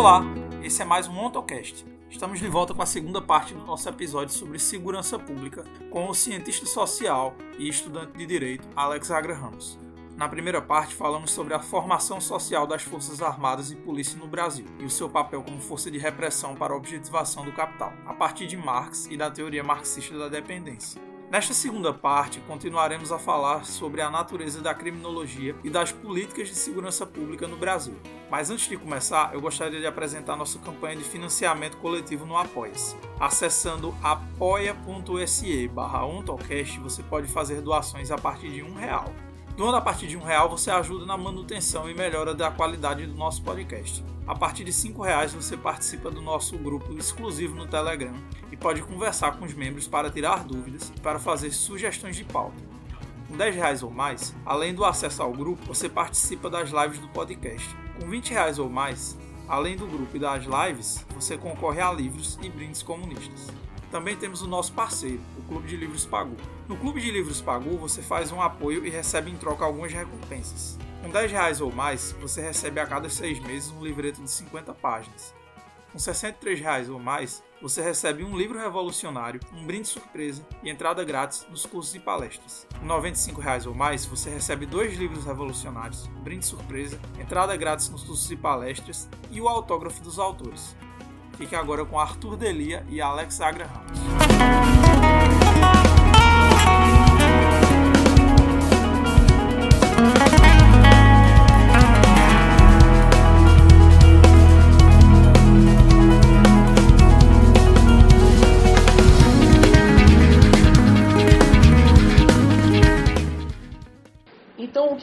Olá, esse é mais um Ontocast. Estamos de volta com a segunda parte do nosso episódio sobre segurança pública com o cientista social e estudante de direito Alex Agra Ramos. Na primeira parte, falamos sobre a formação social das Forças Armadas e Polícia no Brasil e o seu papel como força de repressão para a objetivação do capital, a partir de Marx e da teoria marxista da dependência. Nesta segunda parte, continuaremos a falar sobre a natureza da criminologia e das políticas de segurança pública no Brasil. Mas antes de começar, eu gostaria de apresentar nossa campanha de financiamento coletivo no Apoia-se. Acessando apoia.se barra você pode fazer doações a partir de um real. Doando a partir de um real, você ajuda na manutenção e melhora da qualidade do nosso podcast. A partir de cinco reais, você participa do nosso grupo exclusivo no Telegram e pode conversar com os membros para tirar dúvidas e para fazer sugestões de pauta. Com 10 reais ou mais, além do acesso ao grupo, você participa das lives do podcast. Com 20 reais ou mais, além do grupo e das lives, você concorre a livros e brindes comunistas. Também temos o nosso parceiro, o Clube de Livros Pagu. No Clube de Livros Pagu, você faz um apoio e recebe em troca algumas recompensas. Com 10 reais ou mais, você recebe a cada seis meses um livreto de 50 páginas. Com 63 reais ou mais, você recebe um livro revolucionário, um brinde surpresa e entrada grátis nos cursos e palestras. Com 95 reais ou mais, você recebe dois livros revolucionários, um brinde surpresa, entrada grátis nos cursos e palestras e o autógrafo dos autores. Fique agora com Arthur Delia e Alex Agra Ramos.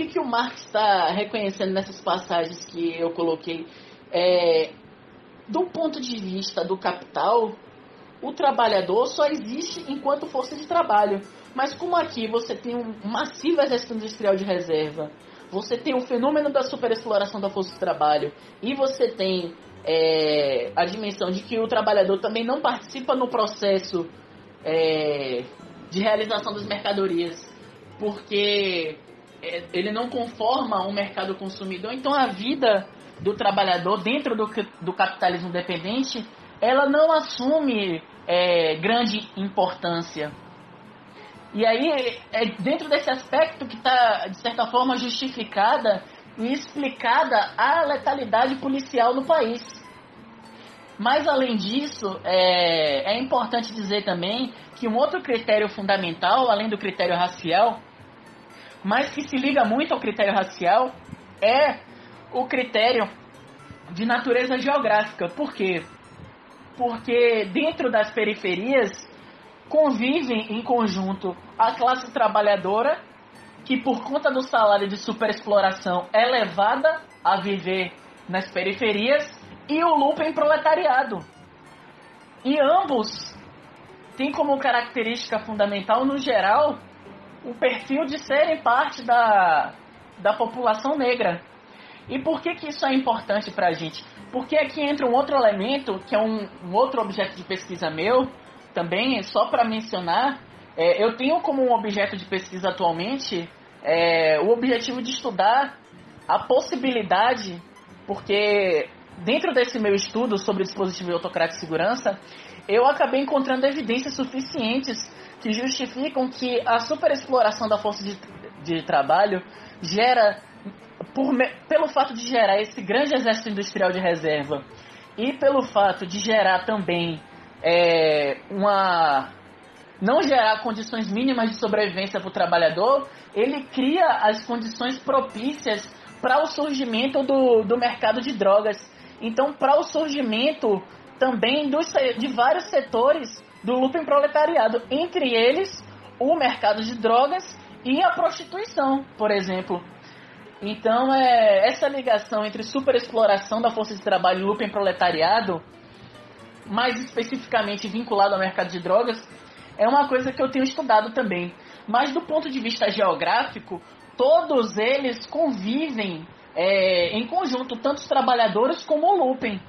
Que, o Marx está reconhecendo nessas passagens que eu coloquei? É, do ponto de vista do capital, o trabalhador só existe enquanto força de trabalho. Mas como aqui você tem um massivo exército industrial de reserva, você tem o fenômeno da superexploração da força de trabalho e você tem é, a dimensão de que o trabalhador também não participa no processo é, de realização das mercadorias, porque ele não conforma um mercado consumidor, então a vida do trabalhador dentro do, do capitalismo dependente, ela não assume é, grande importância. E aí, é dentro desse aspecto que está, de certa forma, justificada e explicada a letalidade policial no país. Mas, além disso, é, é importante dizer também que um outro critério fundamental, além do critério racial, mas que se liga muito ao critério racial, é o critério de natureza geográfica. Por quê? Porque dentro das periferias convivem em conjunto a classe trabalhadora, que por conta do salário de superexploração é levada a viver nas periferias, e o lumpen proletariado. E ambos têm como característica fundamental, no geral, o perfil de serem parte da, da população negra. E por que, que isso é importante para a gente? Porque aqui entra um outro elemento, que é um, um outro objeto de pesquisa meu, também, só para mencionar, é, eu tenho como um objeto de pesquisa atualmente é, o objetivo de estudar a possibilidade, porque dentro desse meu estudo sobre dispositivo autocrático de segurança, eu acabei encontrando evidências suficientes que justificam que a superexploração da força de, de trabalho gera por, pelo fato de gerar esse grande exército industrial de reserva e pelo fato de gerar também é, uma não gerar condições mínimas de sobrevivência para o trabalhador, ele cria as condições propícias para o surgimento do, do mercado de drogas. Então, para o surgimento também dos, de vários setores do lucro proletariado, entre eles o mercado de drogas e a prostituição, por exemplo. Então, é, essa ligação entre superexploração da força de trabalho e lupa proletariado, mais especificamente vinculado ao mercado de drogas, é uma coisa que eu tenho estudado também. Mas do ponto de vista geográfico, todos eles convivem é, em conjunto, tanto os trabalhadores como o Lupen.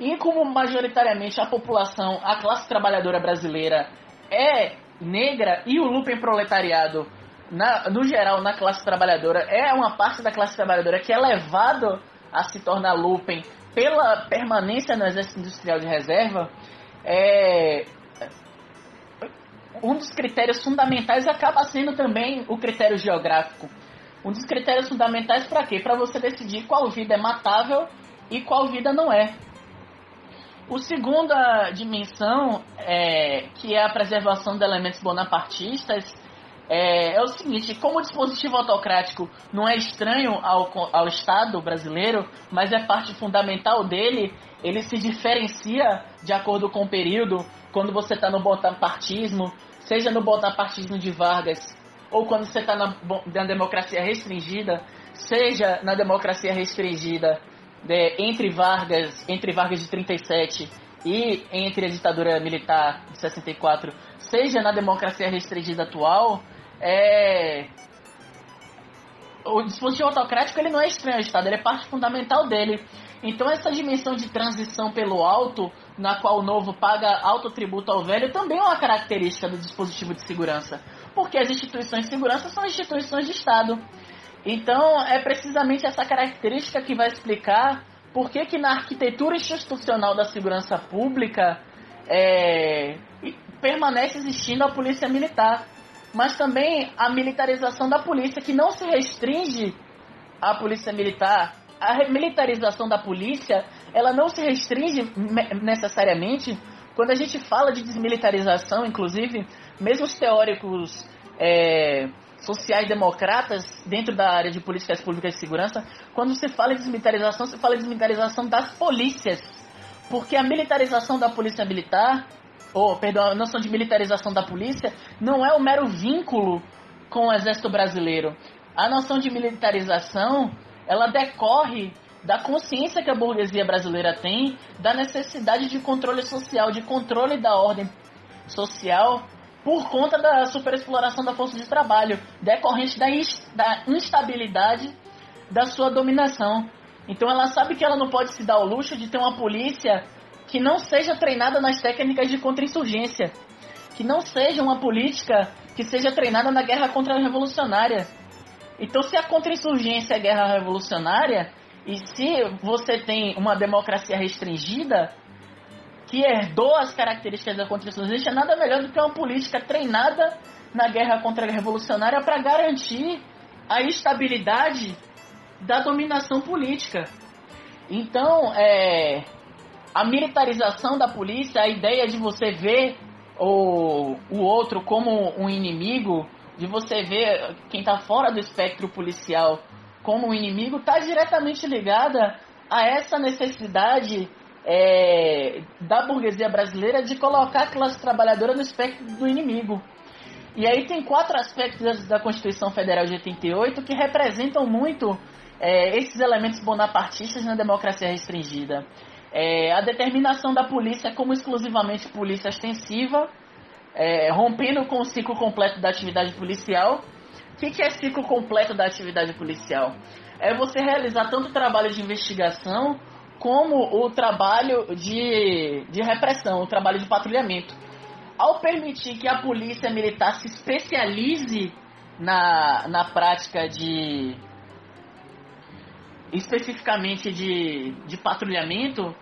E como majoritariamente a população, a classe trabalhadora brasileira é negra e o Lupen proletariado na, no geral, na classe trabalhadora, é uma parte da classe trabalhadora que é levado a se tornar lumpen pela permanência no Exército Industrial de Reserva, é, um dos critérios fundamentais acaba sendo também o critério geográfico. Um dos critérios fundamentais para quê? Para você decidir qual vida é matável e qual vida não é. O segunda dimensão, é, que é a preservação de elementos bonapartistas, é, é, o seguinte: como o dispositivo autocrático não é estranho ao, ao Estado brasileiro, mas é parte fundamental dele, ele se diferencia de acordo com o período. Quando você está no bonapartismo, seja no bonapartismo de Vargas, ou quando você está na, na, democracia restringida, seja na democracia restringida entre Vargas, entre Vargas de 37 e entre a ditadura militar de 64, seja na democracia restringida atual, é, o dispositivo autocrático ele não é estranho ao Estado, ele é parte fundamental dele. Então essa dimensão de transição pelo alto, na qual o novo paga alto tributo ao velho, também é uma característica do dispositivo de segurança. Porque as instituições de segurança são instituições de Estado. Então é precisamente essa característica que vai explicar por que, que na arquitetura institucional da segurança pública é, permanece existindo a polícia militar. Mas também a militarização da polícia, que não se restringe à polícia militar a militarização da polícia, ela não se restringe necessariamente. Quando a gente fala de desmilitarização, inclusive, mesmo os teóricos é, sociais-democratas dentro da área de políticas públicas de segurança, quando se fala de desmilitarização, se fala de desmilitarização das polícias. Porque a militarização da polícia militar, ou, perdão, a noção de militarização da polícia, não é o um mero vínculo com o exército brasileiro. A noção de militarização ela decorre da consciência que a burguesia brasileira tem da necessidade de controle social, de controle da ordem social por conta da superexploração da força de trabalho, decorrente da, da instabilidade da sua dominação. Então ela sabe que ela não pode se dar o luxo de ter uma polícia que não seja treinada nas técnicas de contra-insurgência, que não seja uma política que seja treinada na guerra contra-revolucionária então, se a contra-insurgência é guerra revolucionária, e se você tem uma democracia restringida, que herdou as características da contra-insurgência, nada melhor do que uma política treinada na guerra contra-revolucionária para garantir a estabilidade da dominação política. Então, é, a militarização da polícia, a ideia de você ver o, o outro como um inimigo, de você ver quem está fora do espectro policial como um inimigo, está diretamente ligada a essa necessidade é, da burguesia brasileira de colocar a classe trabalhadora no espectro do inimigo. E aí tem quatro aspectos da Constituição Federal de 88 que representam muito é, esses elementos bonapartistas na democracia restringida. É, a determinação da polícia como exclusivamente polícia extensiva, é, rompendo com o ciclo completo da atividade policial. O que, que é ciclo completo da atividade policial? É você realizar tanto trabalho de investigação como o trabalho de, de repressão, o trabalho de patrulhamento. Ao permitir que a polícia militar se especialize na, na prática de especificamente de, de patrulhamento,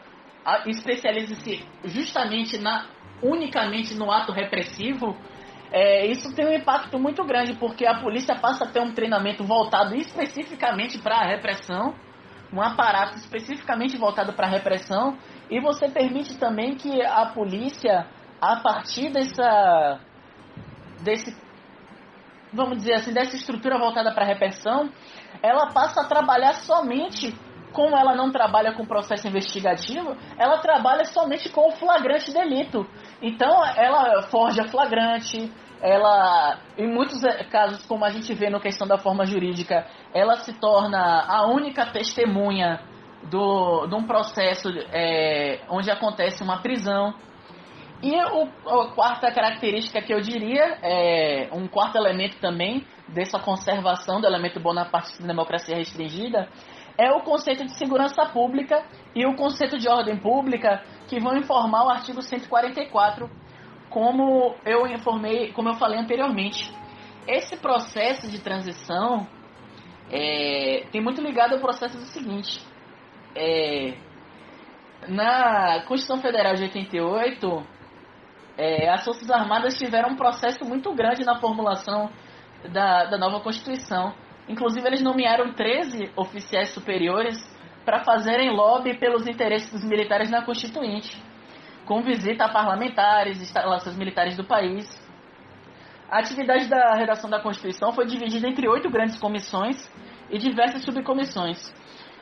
especialize-se justamente na unicamente no ato repressivo, é, isso tem um impacto muito grande, porque a polícia passa a ter um treinamento voltado especificamente para a repressão, um aparato especificamente voltado para a repressão, e você permite também que a polícia, a partir dessa, desse, vamos dizer assim, dessa estrutura voltada para a repressão, ela passa a trabalhar somente como ela não trabalha com processo investigativo, ela trabalha somente com o flagrante delito. Então, ela forja flagrante, ela, em muitos casos, como a gente vê na questão da forma jurídica, ela se torna a única testemunha do, de um processo é, onde acontece uma prisão. E o, a quarta característica que eu diria, é um quarto elemento também dessa conservação do elemento bonapartista da democracia restringida, é o conceito de segurança pública e o conceito de ordem pública que vão informar o artigo 144, como eu informei, como eu falei anteriormente. Esse processo de transição é, tem muito ligado ao processo do seguinte: é, Na Constituição Federal de 88, é, as Forças Armadas tiveram um processo muito grande na formulação da, da nova Constituição. Inclusive, eles nomearam 13 oficiais superiores para fazerem lobby pelos interesses dos militares na Constituinte, com visita a parlamentares, instalações militares do país. A atividade da redação da Constituição foi dividida entre oito grandes comissões e diversas subcomissões.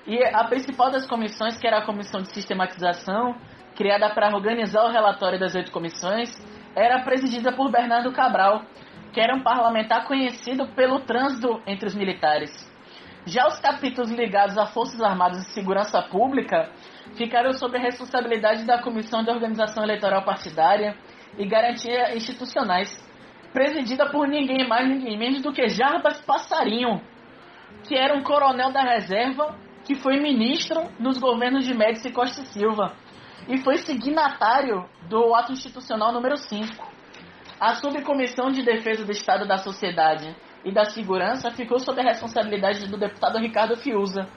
E a principal das comissões, que era a Comissão de Sistematização, criada para organizar o relatório das oito comissões, era presidida por Bernardo Cabral, que era um parlamentar conhecido pelo trânsito entre os militares. Já os capítulos ligados a Forças Armadas e Segurança Pública ficaram sob a responsabilidade da Comissão de Organização Eleitoral Partidária e Garantia Institucionais, presidida por ninguém mais, ninguém menos do que Jarbas Passarinho, que era um coronel da reserva que foi ministro nos governos de Médici Costa e Silva e foi signatário do ato institucional número 5. A Subcomissão de Defesa do Estado da Sociedade e da Segurança ficou sob a responsabilidade do deputado Ricardo Fiuza,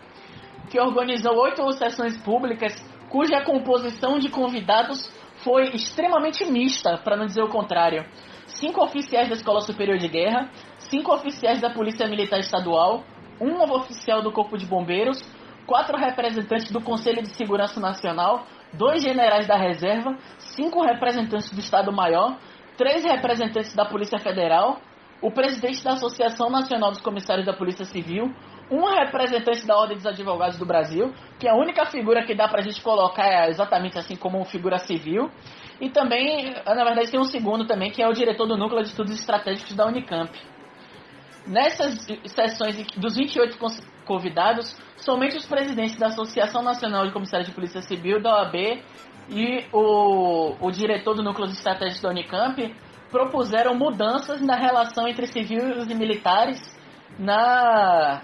que organizou oito sessões públicas cuja composição de convidados foi extremamente mista, para não dizer o contrário. Cinco oficiais da Escola Superior de Guerra, cinco oficiais da Polícia Militar Estadual, um oficial do Corpo de Bombeiros, quatro representantes do Conselho de Segurança Nacional, dois generais da Reserva, cinco representantes do Estado-Maior, três representantes da Polícia Federal, o presidente da Associação Nacional dos Comissários da Polícia Civil, um representante da Ordem dos Advogados do Brasil, que é a única figura que dá pra gente colocar é exatamente assim como figura civil, e também, na verdade, tem um segundo também, que é o diretor do Núcleo de Estudos Estratégicos da Unicamp. Nessas sessões dos 28 convidados, somente os presidentes da Associação Nacional de Comissários de Polícia Civil, da OAB e o, o diretor do Núcleo de Estratégia da Unicamp propuseram mudanças na relação entre civis e militares na,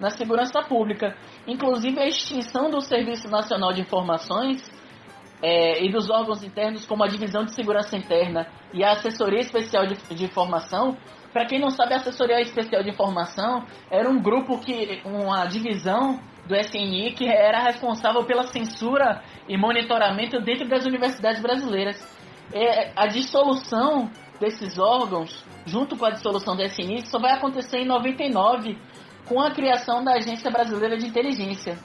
na segurança pública. Inclusive a extinção do Serviço Nacional de Informações é, e dos órgãos internos, como a Divisão de Segurança Interna e a Assessoria Especial de, de Informação. Para quem não sabe, a Assessoria Especial de Informação era um grupo que, uma divisão do SNI que era responsável pela censura e monitoramento dentro das universidades brasileiras. É, a dissolução desses órgãos, junto com a dissolução do SNI, só vai acontecer em 99, com a criação da Agência Brasileira de Inteligência.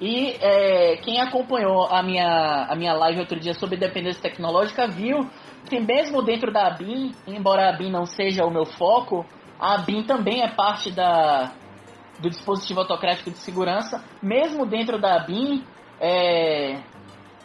E é, quem acompanhou a minha, a minha live outro dia sobre dependência tecnológica viu que mesmo dentro da ABIN, embora a ABIN não seja o meu foco, a ABIN também é parte da, do dispositivo autocrático de segurança, mesmo dentro da BIM, é,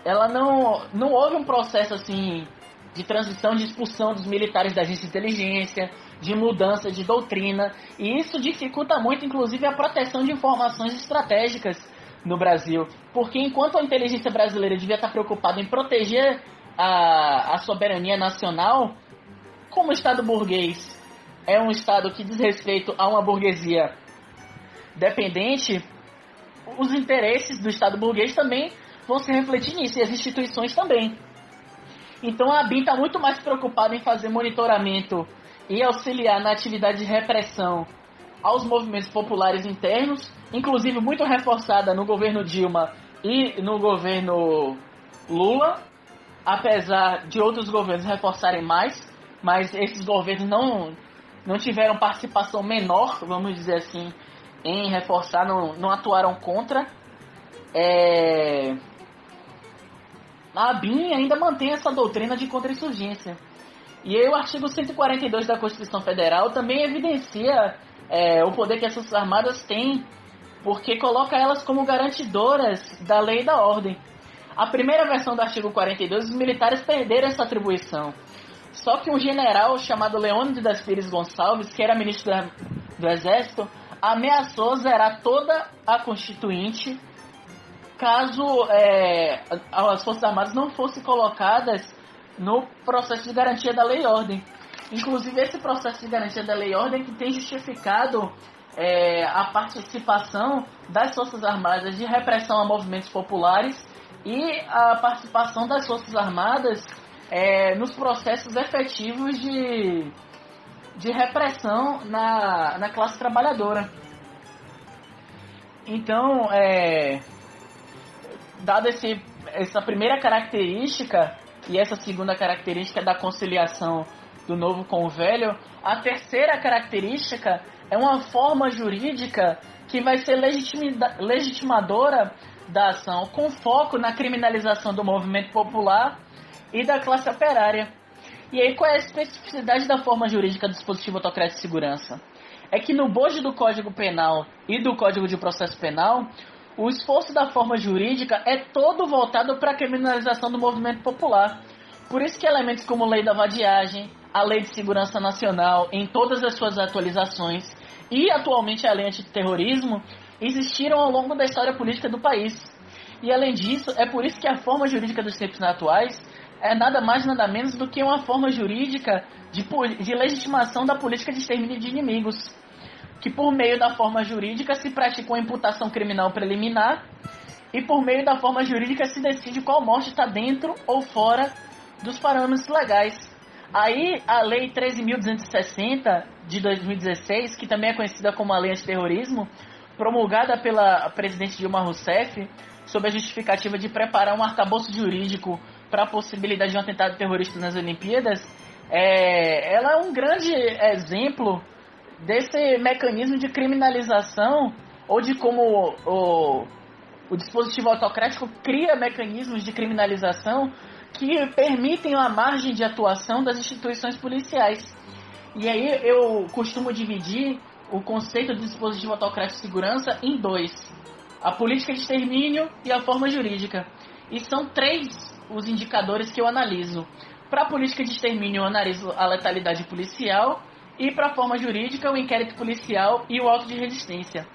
ela não, não houve um processo assim de transição, de expulsão dos militares da agência de inteligência, de mudança de doutrina, e isso dificulta muito, inclusive, a proteção de informações estratégicas no Brasil, porque enquanto a inteligência brasileira devia estar preocupada em proteger a, a soberania nacional, como o Estado burguês é um Estado que diz respeito a uma burguesia dependente, os interesses do Estado burguês também vão se refletir nisso, e as instituições também. Então a BIM está muito mais preocupada em fazer monitoramento e auxiliar na atividade de repressão aos movimentos populares internos, inclusive muito reforçada no governo Dilma e no governo Lula, apesar de outros governos reforçarem mais, mas esses governos não, não tiveram participação menor, vamos dizer assim, em reforçar, não, não atuaram contra. É... A ABIN ainda mantém essa doutrina de contra-insurgência. E aí o artigo 142 da Constituição Federal também evidencia é, o poder que as Forças Armadas têm, porque coloca elas como garantidoras da lei e da ordem. A primeira versão do artigo 42, os militares perderam essa atribuição. Só que um general chamado Leônidas Pires Gonçalves, que era ministro do Exército, ameaçou zerar toda a Constituinte caso é, as Forças Armadas não fossem colocadas no processo de garantia da lei e ordem. Inclusive, esse processo de garantia da lei e ordem que tem justificado é, a participação das Forças Armadas de repressão a movimentos populares e a participação das Forças Armadas é, nos processos efetivos de de repressão na, na classe trabalhadora. Então, é, esse essa primeira característica e essa segunda característica da conciliação do novo com o velho, a terceira característica é uma forma jurídica que vai ser legitimadora da ação, com foco na criminalização do movimento popular e da classe operária. E aí, qual é a especificidade da forma jurídica do dispositivo autocrático de segurança? É que no bojo do Código Penal e do Código de Processo Penal, o esforço da forma jurídica é todo voltado para a criminalização do movimento popular. Por isso que elementos como lei da vadiagem, a lei de segurança nacional, em todas as suas atualizações, e atualmente a lei antiterrorismo, existiram ao longo da história política do país. E além disso, é por isso que a forma jurídica dos tempos atuais é nada mais nada menos do que uma forma jurídica de, de legitimação da política de extermínio de inimigos que por meio da forma jurídica se pratica uma imputação criminal preliminar e por meio da forma jurídica se decide qual morte está dentro ou fora dos parâmetros legais. Aí a Lei 13.260 de 2016, que também é conhecida como a Lei Antiterrorismo, promulgada pela presidente Dilma Rousseff, sob a justificativa de preparar um arcabouço jurídico para a possibilidade de um atentado terrorista nas Olimpíadas, é, ela é um grande exemplo desse mecanismo de criminalização ou de como o, o dispositivo autocrático cria mecanismos de criminalização que permitem a margem de atuação das instituições policiais. E aí eu costumo dividir o conceito do dispositivo autocrático de segurança em dois: a política de extermínio e a forma jurídica. E são três os indicadores que eu analiso. Para a política de extermínio, eu analiso a letalidade policial, e para a forma jurídica, o inquérito policial e o auto de resistência.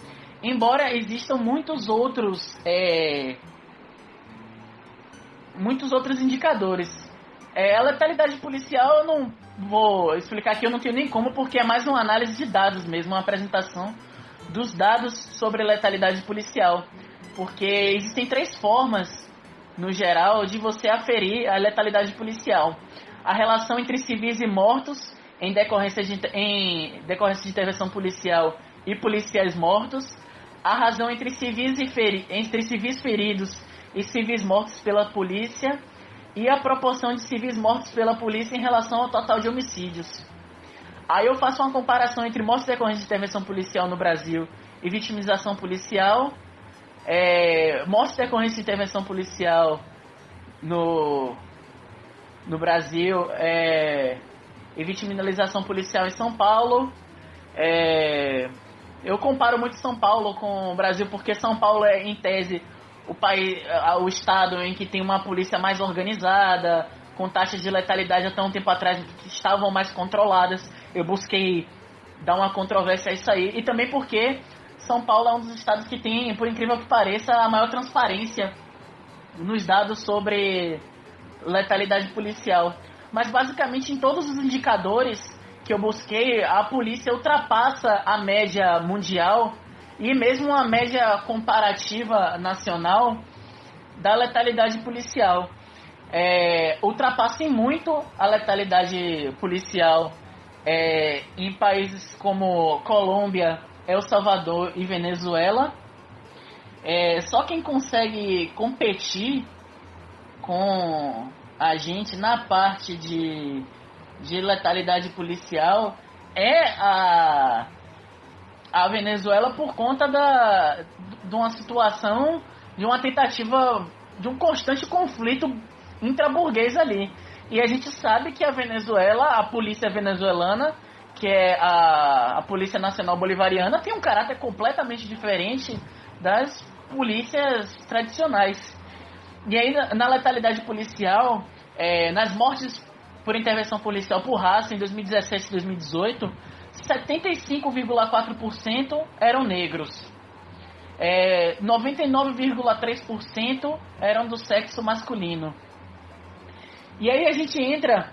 Embora existam muitos outros é, muitos outros indicadores. É, a letalidade policial eu não vou explicar aqui, eu não tenho nem como, porque é mais uma análise de dados mesmo, uma apresentação dos dados sobre letalidade policial. Porque existem três formas, no geral, de você aferir a letalidade policial. A relação entre civis e mortos, em decorrência de, em decorrência de intervenção policial e policiais mortos, a razão entre civis, e feri, entre civis feridos e civis mortos pela polícia e a proporção de civis mortos pela polícia em relação ao total de homicídios. Aí eu faço uma comparação entre mortes decorrentes de intervenção policial no Brasil e vitimização policial, é, mortes decorrentes de intervenção policial no, no Brasil, é, e vitiminização policial em São Paulo. É, eu comparo muito São Paulo com o Brasil porque São Paulo é, em tese, o país, o estado em que tem uma polícia mais organizada, com taxas de letalidade até um tempo atrás que estavam mais controladas. Eu busquei dar uma controvérsia a isso aí. E também porque São Paulo é um dos estados que tem, por incrível que pareça, a maior transparência nos dados sobre letalidade policial mas basicamente em todos os indicadores que eu busquei, a polícia ultrapassa a média mundial e mesmo a média comparativa nacional da letalidade policial. É, ultrapassem muito a letalidade policial é, em países como Colômbia, El Salvador e Venezuela. É, só quem consegue competir com a gente na parte de, de letalidade policial é a, a Venezuela por conta da, de uma situação, de uma tentativa, de um constante conflito intraburguês ali. E a gente sabe que a Venezuela, a polícia venezuelana, que é a, a Polícia Nacional Bolivariana, tem um caráter completamente diferente das polícias tradicionais. E aí, na letalidade policial, é, nas mortes por intervenção policial por raça em 2017 e 2018, 75,4% eram negros. É, 99,3% eram do sexo masculino. E aí a gente entra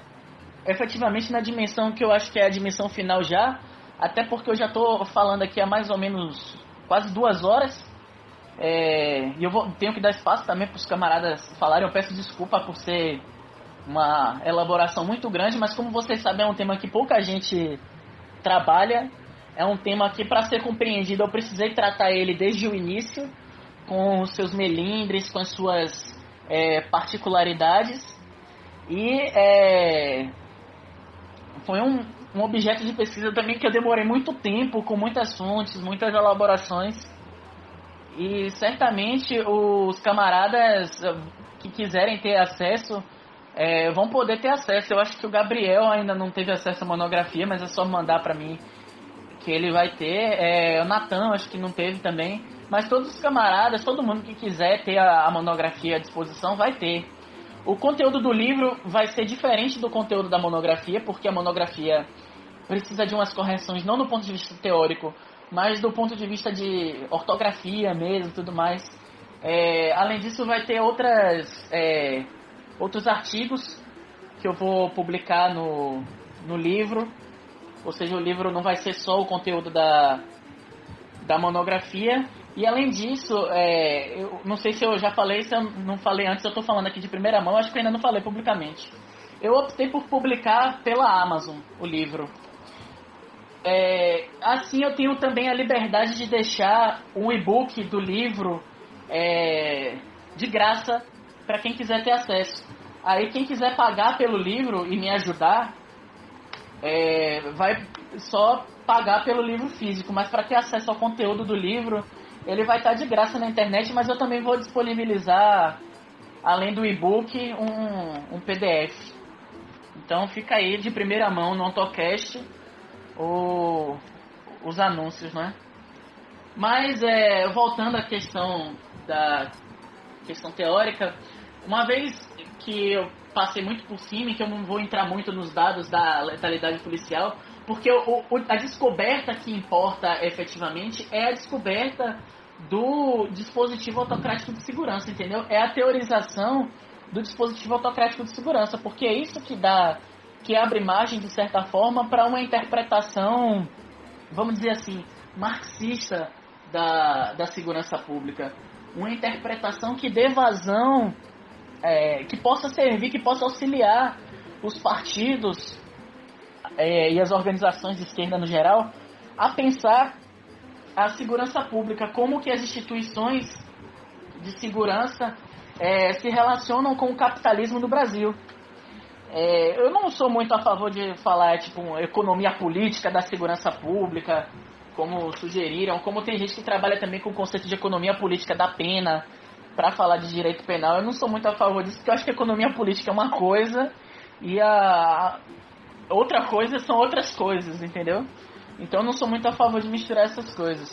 efetivamente na dimensão que eu acho que é a dimensão final já, até porque eu já estou falando aqui há mais ou menos quase duas horas. É, e eu vou, tenho que dar espaço também para os camaradas falarem. Eu peço desculpa por ser uma elaboração muito grande, mas como vocês sabem, é um tema que pouca gente trabalha. É um tema que, para ser compreendido, eu precisei tratar ele desde o início, com os seus melindres, com as suas é, particularidades e é, foi um, um objeto de pesquisa também que eu demorei muito tempo, com muitas fontes, muitas elaborações. E certamente os camaradas que quiserem ter acesso é, vão poder ter acesso. Eu acho que o Gabriel ainda não teve acesso à monografia, mas é só mandar para mim que ele vai ter. É, o Natan acho que não teve também. Mas todos os camaradas, todo mundo que quiser ter a, a monografia à disposição vai ter. O conteúdo do livro vai ser diferente do conteúdo da monografia, porque a monografia precisa de umas correções, não do ponto de vista teórico, mas do ponto de vista de ortografia mesmo tudo mais. É, além disso, vai ter outras, é, outros artigos que eu vou publicar no, no livro. Ou seja, o livro não vai ser só o conteúdo da, da monografia, e além disso, é, eu não sei se eu já falei, se eu não falei antes, eu estou falando aqui de primeira mão, acho que ainda não falei publicamente. Eu optei por publicar pela Amazon o livro. É, assim eu tenho também a liberdade de deixar um e-book do livro é, de graça para quem quiser ter acesso. Aí quem quiser pagar pelo livro e me ajudar, é, vai só pagar pelo livro físico, mas para ter acesso ao conteúdo do livro, ele vai estar de graça na internet, mas eu também vou disponibilizar, além do e-book, um, um PDF. Então fica aí de primeira mão no AutoCast o, os anúncios, né? Mas é, voltando à questão da questão teórica, uma vez que eu passei muito por cima e que eu não vou entrar muito nos dados da letalidade policial, porque o, o, a descoberta que importa efetivamente é a descoberta do dispositivo autocrático de segurança, entendeu? É a teorização do dispositivo autocrático de segurança, porque é isso que dá, que abre margem de certa forma para uma interpretação, vamos dizer assim, marxista da, da segurança pública, uma interpretação que dê vazão, é, que possa servir, que possa auxiliar os partidos é, e as organizações de esquerda no geral a pensar a segurança pública, como que as instituições de segurança é, se relacionam com o capitalismo no Brasil. É, eu não sou muito a favor de falar tipo economia política da segurança pública, como sugeriram, como tem gente que trabalha também com o conceito de economia política da pena para falar de direito penal. Eu não sou muito a favor disso, porque eu acho que economia política é uma coisa e a outra coisa são outras coisas, entendeu? Então eu não sou muito a favor de misturar essas coisas.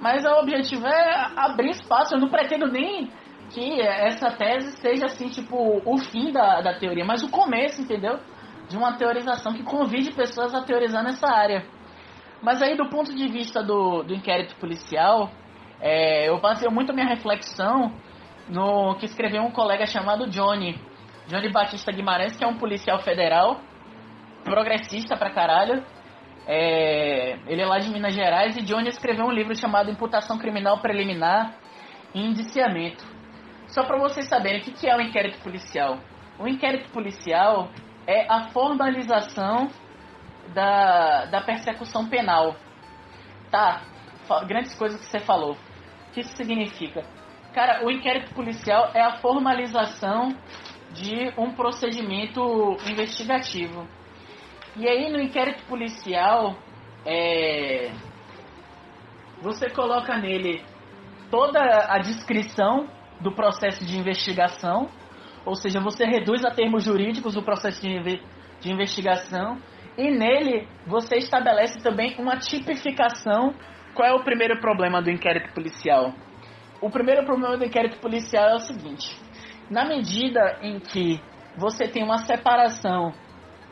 Mas o objetivo é abrir espaço. Eu não pretendo nem que essa tese seja assim, tipo, o fim da, da teoria, mas o começo, entendeu? De uma teorização que convide pessoas a teorizar nessa área. Mas aí, do ponto de vista do, do inquérito policial, é, eu passei muito a minha reflexão no que escreveu um colega chamado Johnny. Johnny Batista Guimarães, que é um policial federal, progressista pra caralho, é, ele é lá de Minas Gerais e Johnny escreveu um livro chamado Imputação Criminal Preliminar e Indiciamento. Só para vocês saberem o que é o inquérito policial. O inquérito policial é a formalização da, da persecução penal. Tá, grandes coisas que você falou. O que isso significa? Cara, o inquérito policial é a formalização de um procedimento investigativo. E aí no inquérito policial, é, você coloca nele toda a descrição do processo de investigação, ou seja, você reduz a termos jurídicos o processo de, de investigação, e nele você estabelece também uma tipificação. Qual é o primeiro problema do inquérito policial? O primeiro problema do inquérito policial é o seguinte: na medida em que você tem uma separação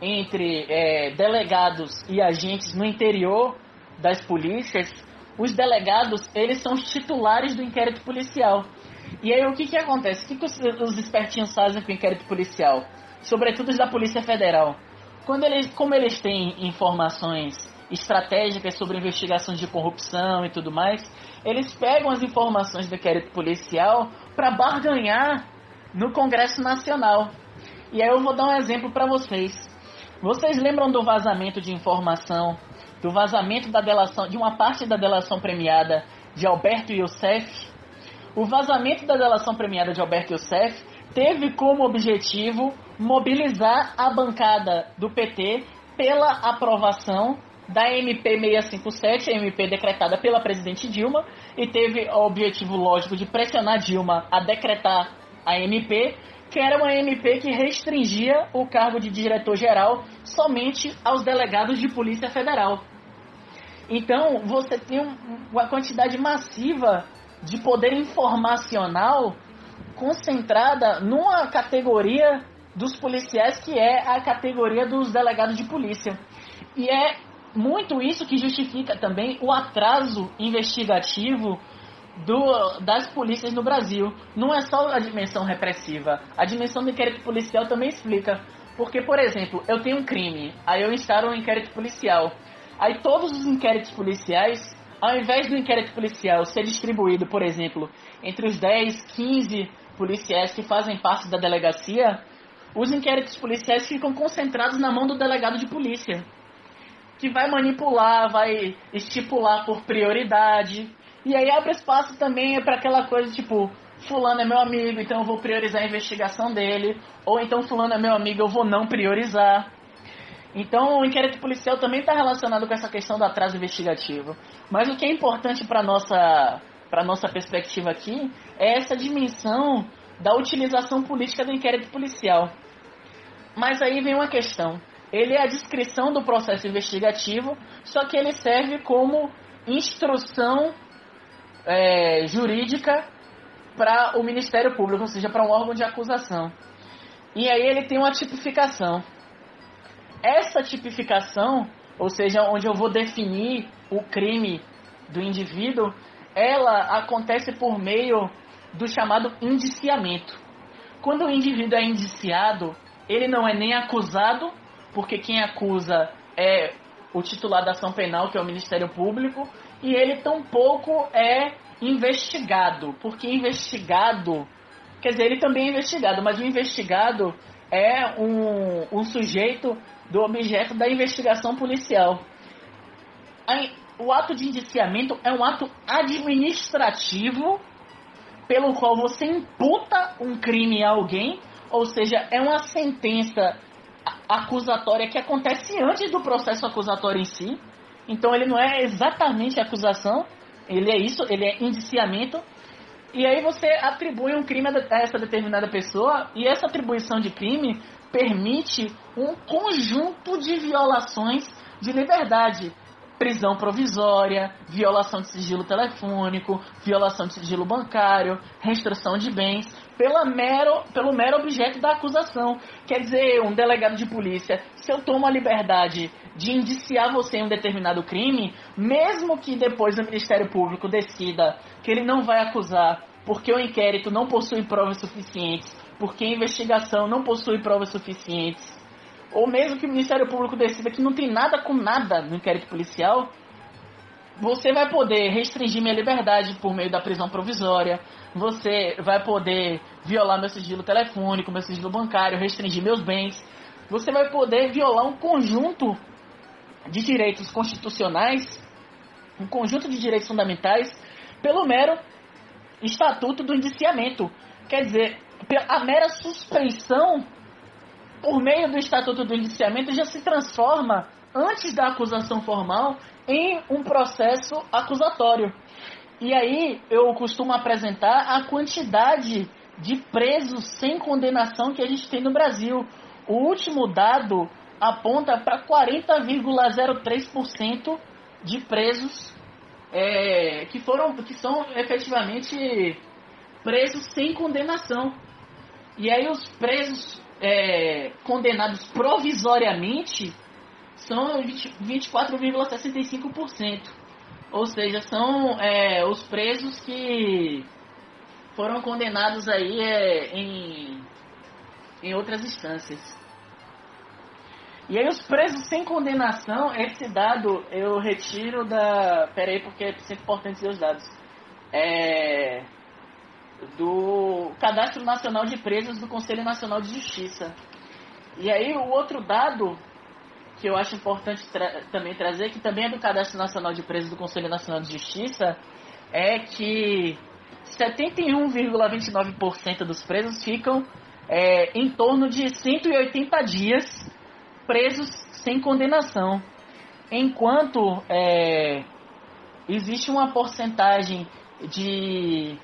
entre é, delegados e agentes no interior das polícias, os delegados eles são os titulares do inquérito policial. E aí o que, que acontece? O que, que os, os espertinhos fazem com o inquérito policial? Sobretudo os da Polícia Federal. Quando eles, como eles têm informações estratégicas sobre investigações de corrupção e tudo mais, eles pegam as informações do inquérito policial para barganhar no Congresso Nacional. E aí eu vou dar um exemplo para vocês. Vocês lembram do vazamento de informação, do vazamento da delação, de uma parte da delação premiada de Alberto Youssef? O vazamento da delação premiada de Alberto Youssef teve como objetivo mobilizar a bancada do PT pela aprovação da MP 657, a MP decretada pela presidente Dilma, e teve o objetivo lógico de pressionar Dilma a decretar a MP, que era uma MP que restringia o cargo de diretor-geral somente aos delegados de Polícia Federal. Então, você tem uma quantidade massiva de poder informacional concentrada numa categoria dos policiais que é a categoria dos delegados de polícia. E é muito isso que justifica também o atraso investigativo do, das polícias no Brasil. Não é só a dimensão repressiva, a dimensão do inquérito policial também explica. Porque, por exemplo, eu tenho um crime, aí eu instalo um inquérito policial. Aí todos os inquéritos policiais, ao invés do inquérito policial ser distribuído, por exemplo, entre os 10, 15 policiais que fazem parte da delegacia, os inquéritos policiais ficam concentrados na mão do delegado de polícia, que vai manipular, vai estipular por prioridade. E aí abre espaço também para aquela coisa tipo, fulano é meu amigo, então eu vou priorizar a investigação dele, ou então fulano é meu amigo, eu vou não priorizar. Então o inquérito policial também está relacionado com essa questão do atraso investigativo. Mas o que é importante para nossa para nossa perspectiva aqui é essa dimensão da utilização política do inquérito policial. Mas aí vem uma questão. Ele é a descrição do processo investigativo, só que ele serve como instrução é, jurídica para o Ministério Público, ou seja, para um órgão de acusação. E aí ele tem uma tipificação. Essa tipificação, ou seja, onde eu vou definir o crime do indivíduo, ela acontece por meio do chamado indiciamento. Quando o indivíduo é indiciado, ele não é nem acusado, porque quem acusa é o titular da ação penal, que é o Ministério Público, e ele tampouco é investigado, porque investigado, quer dizer, ele também é investigado, mas o investigado é um, um sujeito do objeto da investigação policial. O ato de indiciamento é um ato administrativo pelo qual você imputa um crime a alguém, ou seja, é uma sentença acusatória que acontece antes do processo acusatório em si. Então ele não é exatamente acusação, ele é isso, ele é indiciamento. E aí você atribui um crime a essa determinada pessoa e essa atribuição de crime permite um conjunto de violações de liberdade. Prisão provisória, violação de sigilo telefônico, violação de sigilo bancário, restrição de bens, pela mero, pelo mero objeto da acusação. Quer dizer, um delegado de polícia, se eu tomo a liberdade de indiciar você em um determinado crime, mesmo que depois o Ministério Público decida que ele não vai acusar porque o inquérito não possui provas suficientes, porque a investigação não possui provas suficientes, ou mesmo que o Ministério Público decida que não tem nada com nada no inquérito policial, você vai poder restringir minha liberdade por meio da prisão provisória, você vai poder violar meu sigilo telefônico, meu sigilo bancário, restringir meus bens, você vai poder violar um conjunto de direitos constitucionais, um conjunto de direitos fundamentais, pelo mero estatuto do indiciamento. Quer dizer, a mera suspeição por meio do estatuto do indiciamento já se transforma, antes da acusação formal, em um processo acusatório. E aí eu costumo apresentar a quantidade de presos sem condenação que a gente tem no Brasil. O último dado aponta para 40,03% de presos é, que foram que são efetivamente presos sem condenação. E aí os presos é, condenados provisoriamente são 24,65%. Ou seja, são é, os presos que foram condenados aí é, em, em outras instâncias. E aí os presos sem condenação, esse dado eu retiro da. Peraí, porque é sempre importante os dados. É, do Cadastro Nacional de Presos do Conselho Nacional de Justiça. E aí o outro dado que eu acho importante tra também trazer, que também é do Cadastro Nacional de Presos do Conselho Nacional de Justiça, é que 71,29% dos presos ficam é, em torno de 180 dias presos sem condenação, enquanto é, existe uma porcentagem de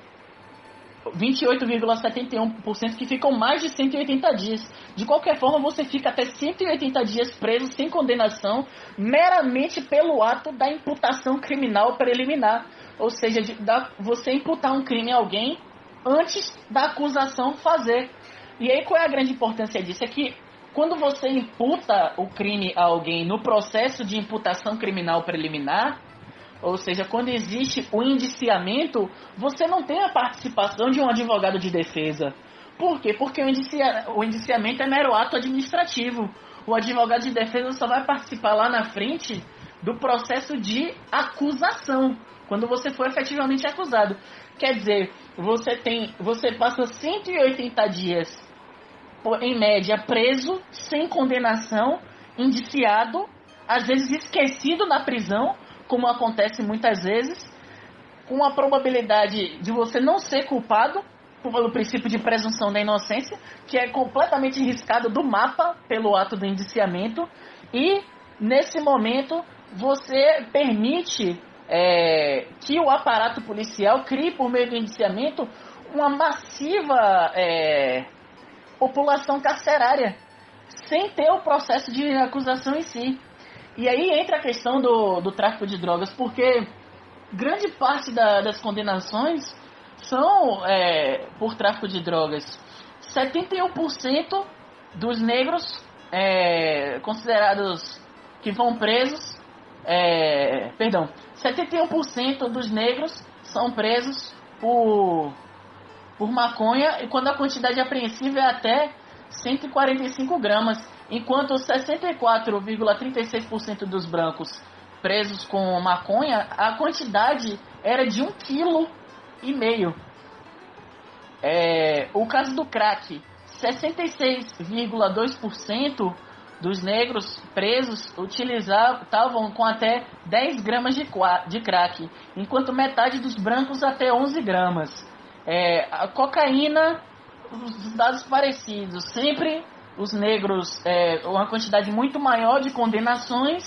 28,71% que ficam mais de 180 dias. De qualquer forma, você fica até 180 dias preso sem condenação, meramente pelo ato da imputação criminal preliminar. Ou seja, de, da, você imputar um crime a alguém antes da acusação fazer. E aí qual é a grande importância disso? É que quando você imputa o crime a alguém no processo de imputação criminal preliminar, ou seja, quando existe o indiciamento, você não tem a participação de um advogado de defesa. Por quê? Porque o, indicia, o indiciamento é mero ato administrativo. O advogado de defesa só vai participar lá na frente do processo de acusação, quando você for efetivamente acusado. Quer dizer, você tem, você passa 180 dias em média preso, sem condenação, indiciado, às vezes esquecido na prisão, como acontece muitas vezes, com a probabilidade de você não ser culpado pelo princípio de presunção da inocência, que é completamente riscado do mapa pelo ato do indiciamento, e nesse momento você permite é, que o aparato policial crie por meio do indiciamento uma massiva é, população carcerária, sem ter o processo de acusação em si. E aí entra a questão do, do tráfico de drogas, porque grande parte da, das condenações são é, por tráfico de drogas. 71% dos negros é, considerados que vão presos, é, perdão, 71% dos negros são presos por, por maconha, e quando a quantidade apreensiva é até 145 gramas enquanto 64,36% dos brancos presos com maconha, a quantidade era de um quilo e meio. É, o caso do crack, 66,2% dos negros presos utilizavam com até 10 gramas de, de crack, enquanto metade dos brancos até 11 gramas. É, a cocaína, os dados parecidos, sempre os negros é, uma quantidade muito maior de condenações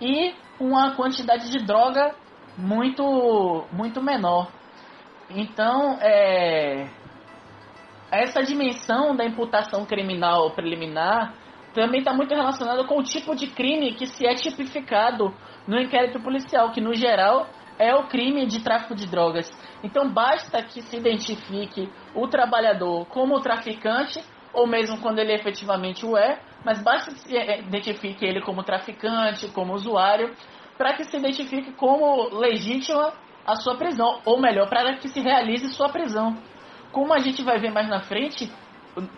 e uma quantidade de droga muito muito menor. Então, é, essa dimensão da imputação criminal preliminar também está muito relacionada com o tipo de crime que se é tipificado no inquérito policial, que no geral é o crime de tráfico de drogas. Então basta que se identifique o trabalhador como traficante ou mesmo quando ele efetivamente o é, mas basta que se identifique ele como traficante, como usuário, para que se identifique como legítima a sua prisão, ou melhor, para que se realize sua prisão. Como a gente vai ver mais na frente,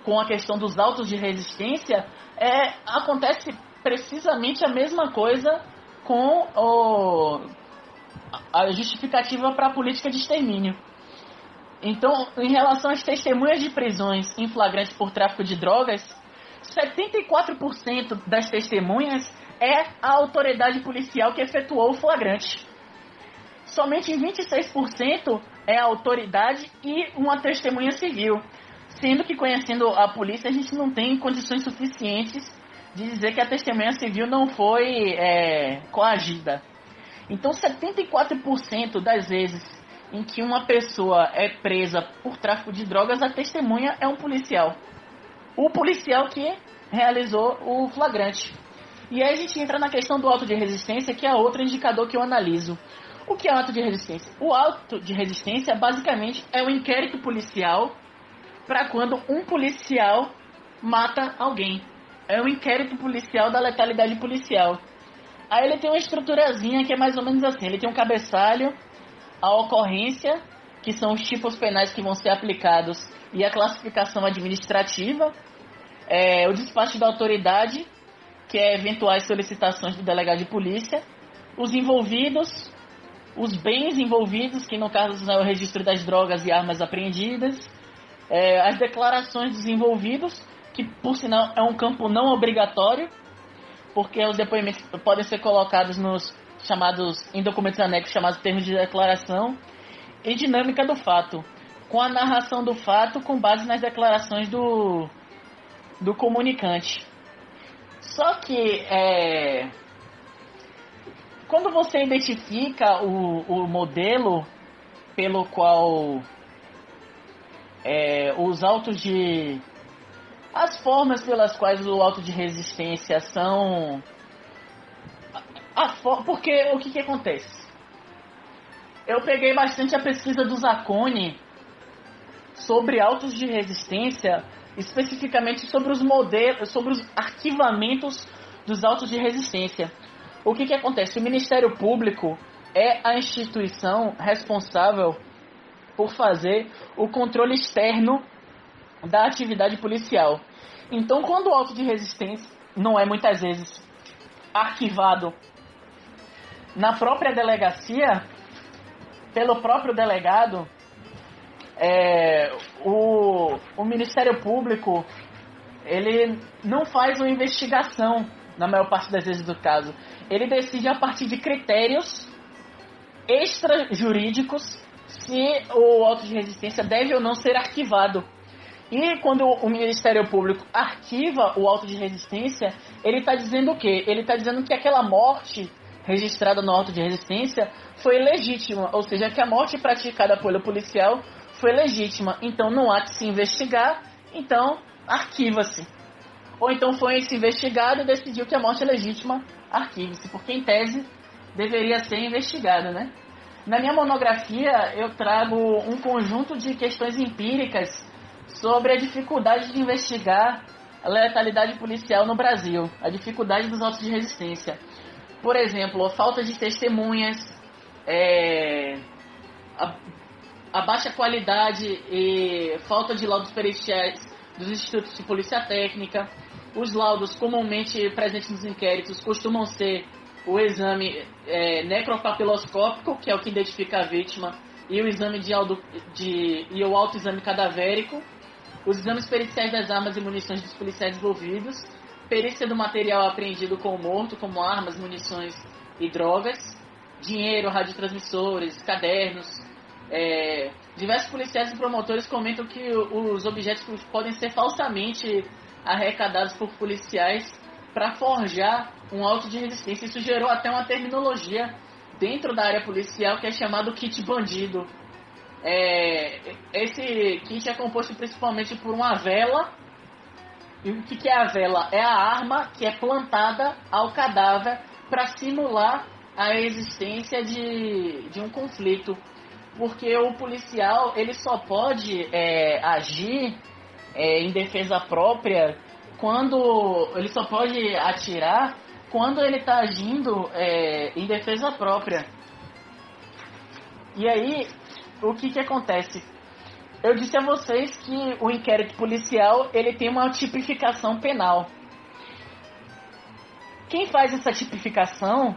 com a questão dos autos de resistência, é, acontece precisamente a mesma coisa com o, a justificativa para a política de extermínio. Então, em relação às testemunhas de prisões em flagrantes por tráfico de drogas, 74% das testemunhas é a autoridade policial que efetuou o flagrante. Somente em 26% é a autoridade e uma testemunha civil. Sendo que, conhecendo a polícia, a gente não tem condições suficientes de dizer que a testemunha civil não foi é, coagida. Então, 74% das vezes em que uma pessoa é presa por tráfico de drogas, a testemunha é um policial. O policial que realizou o flagrante. E aí a gente entra na questão do auto de resistência, que é outro indicador que eu analiso. O que é auto de resistência? O auto de resistência basicamente é um inquérito policial para quando um policial mata alguém. É um inquérito policial da letalidade policial. Aí ele tem uma estruturazinha que é mais ou menos assim: ele tem um cabeçalho, a ocorrência, que são os tipos penais que vão ser aplicados, e a classificação administrativa, é, o despacho da autoridade, que é eventuais solicitações do delegado de polícia, os envolvidos, os bens envolvidos, que no caso é o registro das drogas e armas apreendidas, é, as declarações dos envolvidos, que por sinal é um campo não obrigatório, porque os depoimentos podem ser colocados nos chamados em documentos anexos chamados termos de declaração e dinâmica do fato. com a narração do fato com base nas declarações do, do comunicante. Só que é, quando você identifica o, o modelo pelo qual é, os autos de. as formas pelas quais o auto de resistência são. A, porque o que, que acontece? Eu peguei bastante a pesquisa do Zacone sobre autos de resistência, especificamente sobre os modelos, sobre os arquivamentos dos autos de resistência. O que, que acontece? O Ministério Público é a instituição responsável por fazer o controle externo da atividade policial. Então, quando o auto de resistência não é muitas vezes arquivado na própria delegacia, pelo próprio delegado, é, o, o Ministério Público ele não faz uma investigação na maior parte das vezes do caso. Ele decide a partir de critérios extrajurídicos se o auto de resistência deve ou não ser arquivado. E quando o Ministério Público arquiva o auto de resistência, ele está dizendo o quê? Ele está dizendo que aquela morte registrada no auto de resistência foi legítima, ou seja, que a morte praticada pelo policial foi legítima. Então não há que se investigar, então arquiva-se. Ou então foi se investigado e decidiu que a morte é legítima, arquive-se, porque em tese deveria ser investigado, né? Na minha monografia eu trago um conjunto de questões empíricas sobre a dificuldade de investigar a letalidade policial no Brasil, a dificuldade dos autos de resistência. Por exemplo, a falta de testemunhas, é, a, a, baixa qualidade e falta de laudos periciais dos institutos de polícia técnica. Os laudos comumente presentes nos inquéritos costumam ser o exame é, necropapiloscópico, que é o que identifica a vítima, e o exame de, auto, de e o autoexame cadavérico, os exames periciais das armas e munições dos policiais envolvidos, perícia do material apreendido com o morto, como armas, munições e drogas, dinheiro, radiotransmissores, cadernos. É, diversos policiais e promotores comentam que os objetos podem ser falsamente arrecadados por policiais para forjar um auto de resistência. Isso gerou até uma terminologia dentro da área policial que é chamado kit bandido. É, esse kit é composto principalmente por uma vela. E o que, que é a vela? É a arma que é plantada ao cadáver para simular a existência de, de um conflito. Porque o policial ele só pode é, agir é, em defesa própria quando ele só pode atirar quando ele está agindo é, em defesa própria. E aí, o que, que acontece? Eu disse a vocês que o inquérito policial ele tem uma tipificação penal. Quem faz essa tipificação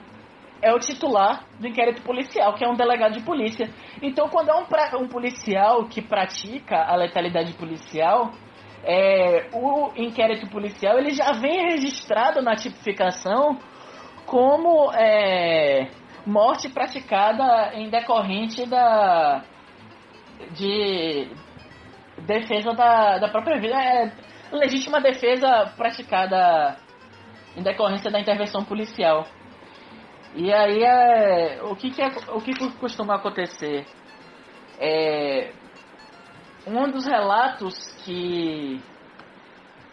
é o titular do inquérito policial, que é um delegado de polícia. Então, quando é um, um policial que pratica a letalidade policial, é, o inquérito policial ele já vem registrado na tipificação como é, morte praticada em decorrente da de defesa da, da própria vida, é legítima defesa praticada em decorrência da intervenção policial. E aí é, o que, que é, o que costuma acontecer? É, um dos relatos que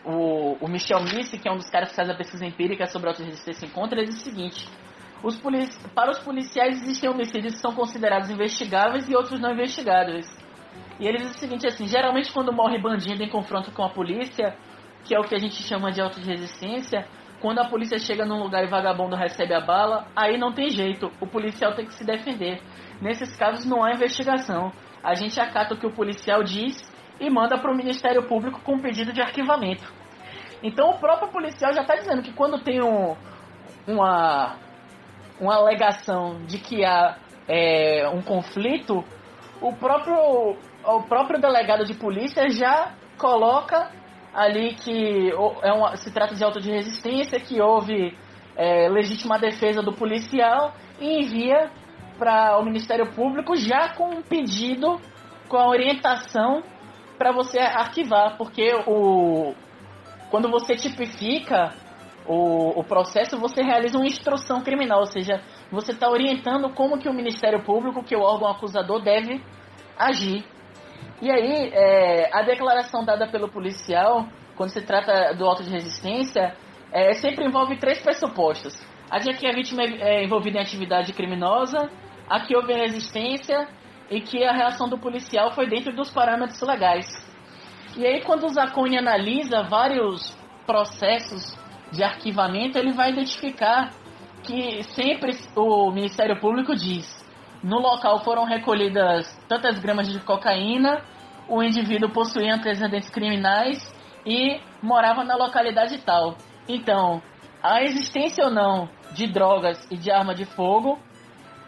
o, o Michel Misse, que é um dos caras que faz a pesquisa empírica sobre a autoresistência, encontra, ele diz o seguinte: os para os policiais existem homicídios que são considerados investigáveis e outros não investigáveis. E ele diz o seguinte assim, geralmente quando morre bandido em confronto com a polícia, que é o que a gente chama de autoresistência, quando a polícia chega num lugar e vagabundo recebe a bala, aí não tem jeito, o policial tem que se defender. Nesses casos não há investigação a gente acata o que o policial diz e manda para o Ministério Público com pedido de arquivamento. Então o próprio policial já está dizendo que quando tem um, uma, uma alegação de que há é, um conflito, o próprio, o próprio delegado de polícia já coloca ali que é uma, se trata de auto de resistência, que houve é, legítima defesa do policial e envia para o Ministério Público já com um pedido com a orientação para você arquivar, porque o quando você tipifica o, o processo, você realiza uma instrução criminal, ou seja, você está orientando como que o Ministério Público, que o órgão acusador deve agir. E aí, é, a declaração dada pelo policial, quando se trata do auto de resistência, é, sempre envolve três pressupostos. A de que a vítima é, é envolvida em atividade criminosa, a que houve resistência e que a reação do policial foi dentro dos parâmetros legais. E aí, quando o Zacone analisa vários processos de arquivamento, ele vai identificar que sempre o Ministério Público diz: no local foram recolhidas tantas gramas de cocaína, o indivíduo possuía antecedentes criminais e morava na localidade tal. Então, a existência ou não de drogas e de arma de fogo,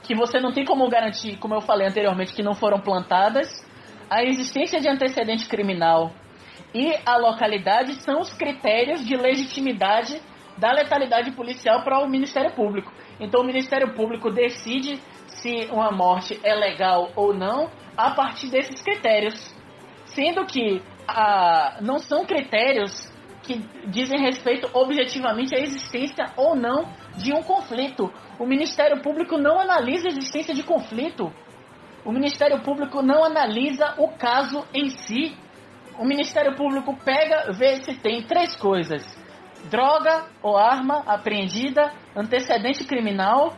que você não tem como garantir, como eu falei anteriormente, que não foram plantadas, a existência de antecedente criminal e a localidade são os critérios de legitimidade da letalidade policial para o Ministério Público. Então o Ministério Público decide se uma morte é legal ou não a partir desses critérios. Sendo que ah, não são critérios que dizem respeito objetivamente à existência ou não de um conflito. O Ministério Público não analisa a existência de conflito. O Ministério Público não analisa o caso em si. O Ministério Público pega, vê se tem três coisas: droga ou arma apreendida, antecedente criminal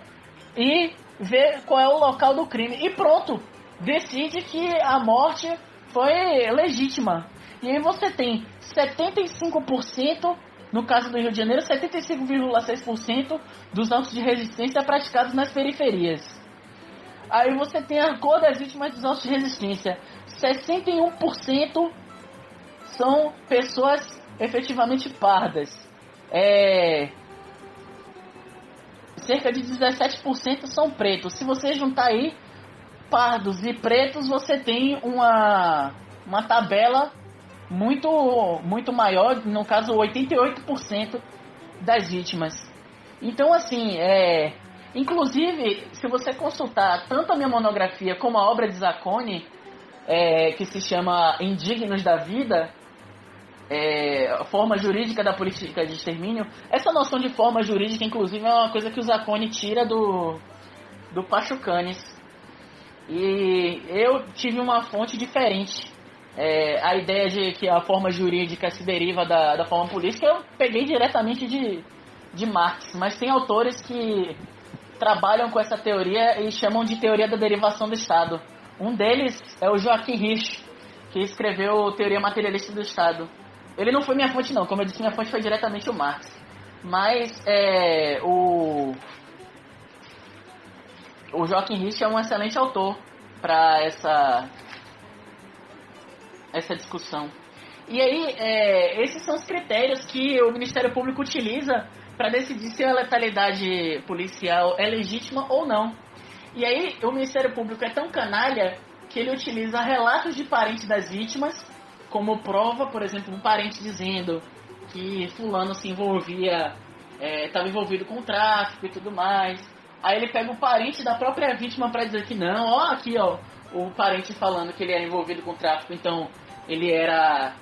e vê qual é o local do crime. E pronto, decide que a morte foi legítima. E aí você tem 75%, no caso do Rio de Janeiro, 75,6% dos autos de resistência praticados nas periferias. Aí você tem a cor das vítimas dos autos de resistência. 61% são pessoas efetivamente pardas. É, cerca de 17% são pretos. Se você juntar aí pardos e pretos, você tem uma, uma tabela muito, muito maior, no caso 88% das vítimas. Então, assim, é, inclusive, se você consultar tanto a minha monografia como a obra de Zacone, é, que se chama Indignos da Vida, é, forma jurídica da política de extermínio. Essa noção de forma jurídica, inclusive, é uma coisa que o Zacone tira do, do Pachucanes. E eu tive uma fonte diferente. É, a ideia de que a forma jurídica se deriva da, da forma política, eu peguei diretamente de, de Marx. Mas tem autores que trabalham com essa teoria e chamam de teoria da derivação do Estado. Um deles é o Joaquim Rich, que escreveu Teoria Materialista do Estado. Ele não foi minha fonte, não. Como eu disse, minha fonte foi diretamente o Marx. Mas é, o, o Joaquim Rich é um excelente autor para essa, essa discussão. E aí, é, esses são os critérios que o Ministério Público utiliza para decidir se a letalidade policial é legítima ou não. E aí, o Ministério Público é tão canalha que ele utiliza relatos de parentes das vítimas como prova, por exemplo, um parente dizendo que fulano se envolvia, estava é, envolvido com tráfico e tudo mais. Aí ele pega o parente da própria vítima para dizer que não, ó, aqui ó, o parente falando que ele era envolvido com tráfico, então ele era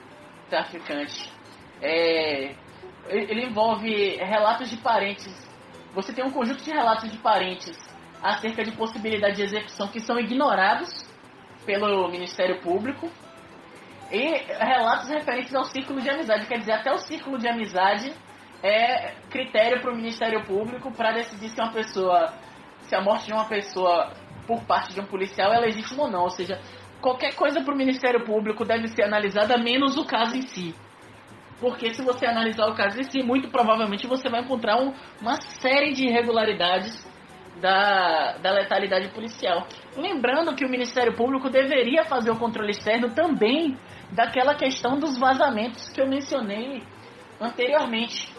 traficante. É, ele envolve relatos de parentes. Você tem um conjunto de relatos de parentes acerca de possibilidade de execução que são ignorados pelo Ministério Público e relatos referentes ao círculo de amizade. Quer dizer, até o círculo de amizade é critério para o Ministério Público para decidir se uma pessoa, se a morte de uma pessoa por parte de um policial é legítima ou não. Ou seja, qualquer coisa para o Ministério Público deve ser analisada, menos o caso em si. Porque se você analisar o caso em si, muito provavelmente você vai encontrar um, uma série de irregularidades da, da letalidade policial. Lembrando que o Ministério Público deveria fazer o controle externo também daquela questão dos vazamentos que eu mencionei anteriormente.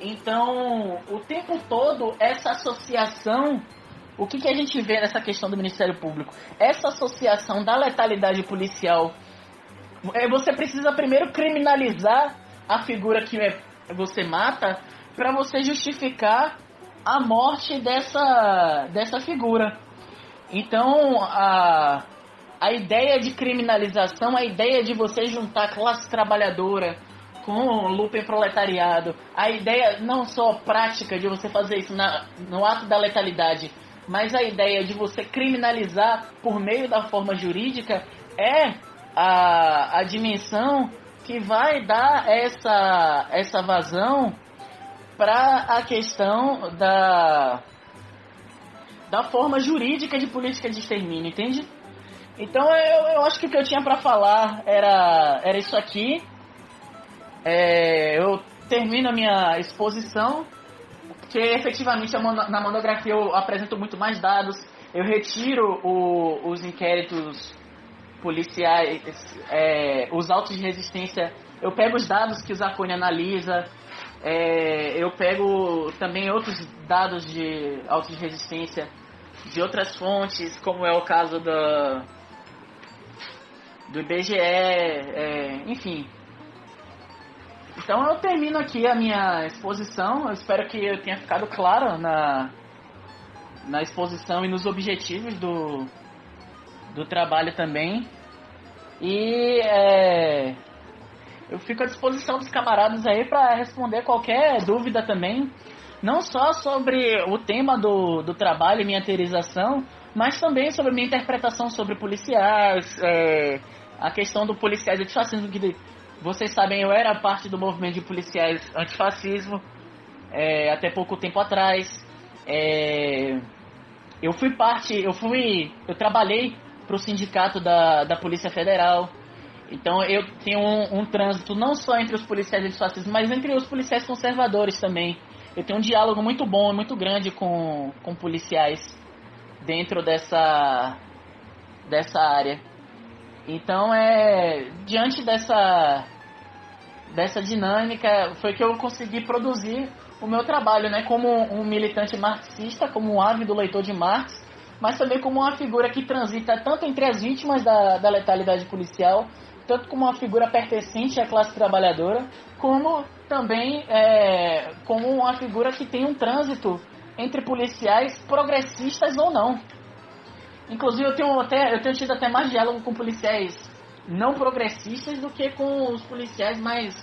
Então, o tempo todo, essa associação, o que, que a gente vê nessa questão do Ministério Público? Essa associação da letalidade policial. É, você precisa primeiro criminalizar a figura que é, você mata para você justificar a morte dessa, dessa figura. Então, a, a ideia de criminalização, a ideia de você juntar classe trabalhadora com lupe proletariado, a ideia não só prática de você fazer isso na, no ato da letalidade, mas a ideia de você criminalizar por meio da forma jurídica é a, a dimensão que vai dar essa, essa vazão para a questão da, da forma jurídica de política de extermínio, entende? Então eu, eu acho que o que eu tinha para falar era, era isso aqui. É, eu termino a minha exposição, porque efetivamente na monografia eu apresento muito mais dados, eu retiro o, os inquéritos policiais, é, os autos de resistência, eu pego os dados que o Zacone analisa, é, eu pego também outros dados de de resistência de outras fontes, como é o caso da, do IBGE, é, enfim. Então eu termino aqui a minha exposição, eu espero que eu tenha ficado claro na, na exposição e nos objetivos do, do trabalho também. E é, eu fico à disposição dos camaradas aí para responder qualquer dúvida também. Não só sobre o tema do, do trabalho e minha teorização, mas também sobre minha interpretação sobre policiais, é, a questão do policiais antifascismo, que vocês sabem, eu era parte do movimento de policiais antifascismo é, até pouco tempo atrás. É, eu fui parte, eu fui, eu trabalhei para o sindicato da, da Polícia Federal. Então eu tenho um, um, trânsito não só entre os policiais antifascistas, mas entre os policiais conservadores também. Eu tenho um diálogo muito bom, muito grande com, com policiais dentro dessa, dessa área. Então é diante dessa dessa dinâmica foi que eu consegui produzir o meu trabalho, né, como um militante marxista, como um ávido leitor de Marx mas também como uma figura que transita tanto entre as vítimas da, da letalidade policial, tanto como uma figura pertencente à classe trabalhadora, como também é, como uma figura que tem um trânsito entre policiais progressistas ou não. Inclusive eu tenho até eu tenho tido até mais diálogo com policiais não progressistas do que com os policiais mais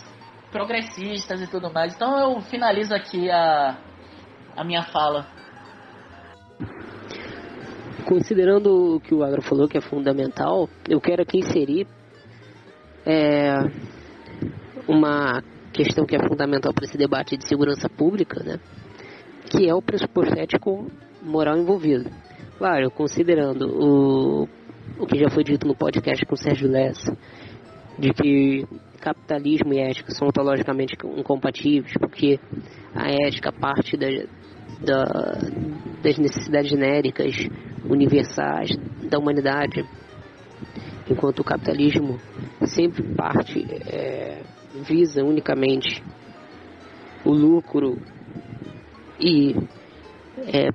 progressistas e tudo mais. Então eu finalizo aqui a, a minha fala considerando o que o Agro falou que é fundamental, eu quero aqui inserir é, uma questão que é fundamental para esse debate de segurança pública, né? que é o pressuposto ético moral envolvido. Claro, considerando o, o que já foi dito no podcast com o Sérgio Lessa, de que capitalismo e ética são ontologicamente incompatíveis, porque a ética parte da, da, das necessidades genéricas universais da humanidade, enquanto o capitalismo sempre parte, é, visa unicamente o lucro e é,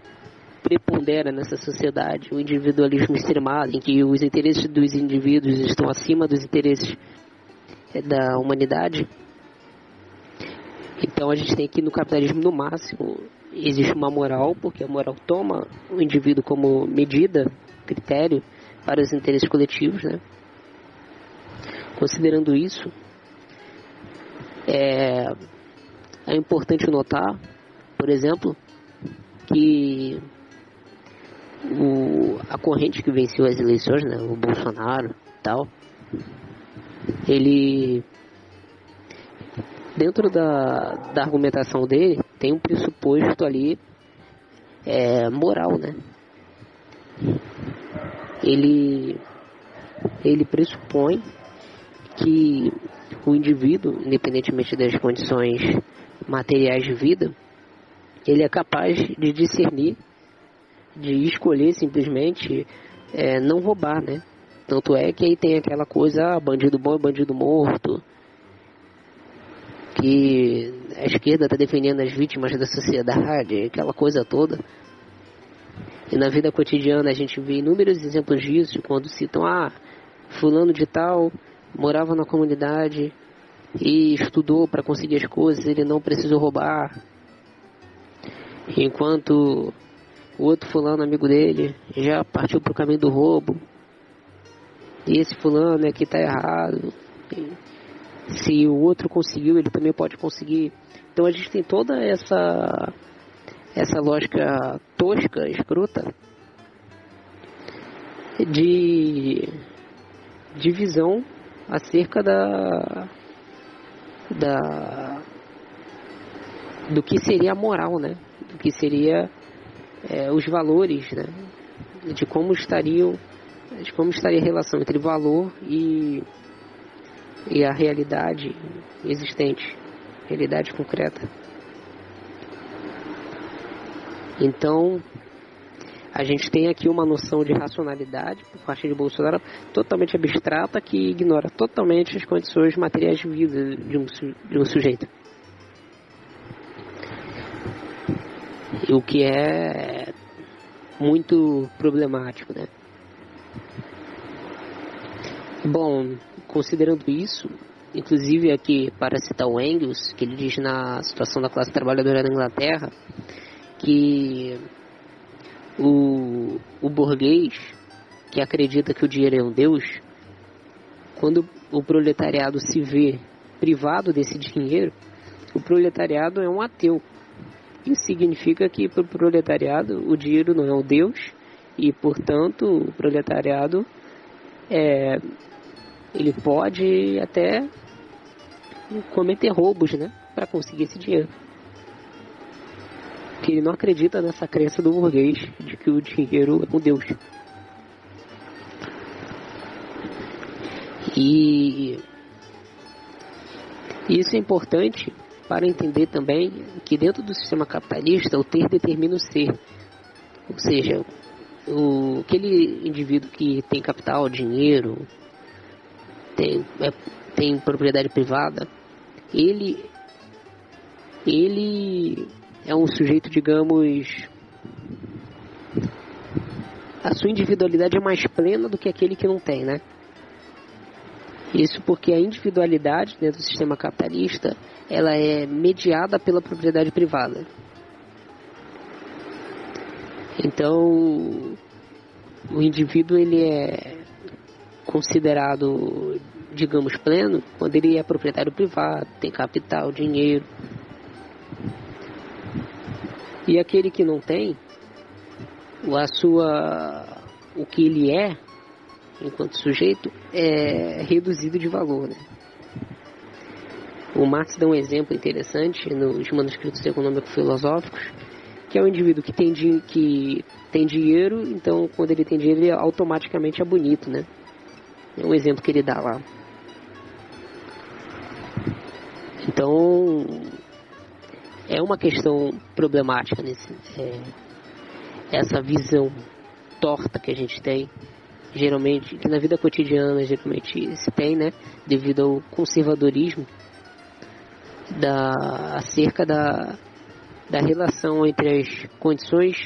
prepondera nessa sociedade o individualismo extremado, em que os interesses dos indivíduos estão acima dos interesses é, da humanidade. Então a gente tem aqui no capitalismo no máximo existe uma moral, porque a moral toma o indivíduo como medida, critério para os interesses coletivos, né? Considerando isso, é, é importante notar, por exemplo, que o, a corrente que venceu as eleições, né, o Bolsonaro tal, ele dentro da, da argumentação dele tem um pressuposto ali é, moral, né? Ele, ele pressupõe que o indivíduo, independentemente das condições materiais de vida, ele é capaz de discernir, de escolher simplesmente é, não roubar, né? Tanto é que aí tem aquela coisa, ah, bandido bom é bandido morto, que a esquerda está defendendo as vítimas da sociedade, aquela coisa toda. E na vida cotidiana a gente vê inúmeros exemplos disso, quando citam, ah, fulano de tal morava na comunidade e estudou para conseguir as coisas, ele não precisou roubar. Enquanto o outro fulano, amigo dele, já partiu para o caminho do roubo. esse fulano aqui está errado. Se o outro conseguiu, ele também pode conseguir. Então a gente tem toda essa essa lógica tosca, escrota de divisão acerca da da do que seria a moral, né? Do que seria é, os valores, né? De como estariam de como estaria a relação entre valor e e a realidade existente, realidade concreta. Então, a gente tem aqui uma noção de racionalidade por parte de Bolsonaro totalmente abstrata que ignora totalmente as condições materiais de vida de um, de um sujeito. O que é muito problemático, né? Bom, considerando isso, inclusive aqui para citar o Engels, que ele diz na situação da classe trabalhadora na Inglaterra, que o, o burguês que acredita que o dinheiro é um deus, quando o proletariado se vê privado desse dinheiro, o proletariado é um ateu. Isso significa que para o proletariado o dinheiro não é um deus e, portanto, o proletariado é, ele pode até cometer roubos, né, para conseguir esse dinheiro que ele não acredita nessa crença do burguês de que o dinheiro é um deus. E isso é importante para entender também que dentro do sistema capitalista o ter determina o ser. Ou seja, o, aquele indivíduo que tem capital, dinheiro, tem, é, tem propriedade privada, ele, ele é um sujeito, digamos, a sua individualidade é mais plena do que aquele que não tem, né? Isso porque a individualidade dentro do sistema capitalista ela é mediada pela propriedade privada. Então, o indivíduo ele é considerado, digamos, pleno quando ele é proprietário privado, tem capital, dinheiro, e aquele que não tem, a sua, o que ele é, enquanto sujeito, é reduzido de valor. Né? O Marx dá um exemplo interessante nos manuscritos econômico-filosóficos, que é o indivíduo que tem, que tem dinheiro, então quando ele tem dinheiro ele automaticamente é bonito, né? É um exemplo que ele dá lá. Então, é uma questão problemática nesse é, essa visão torta que a gente tem geralmente que na vida cotidiana geralmente se tem né devido ao conservadorismo da acerca da da relação entre as condições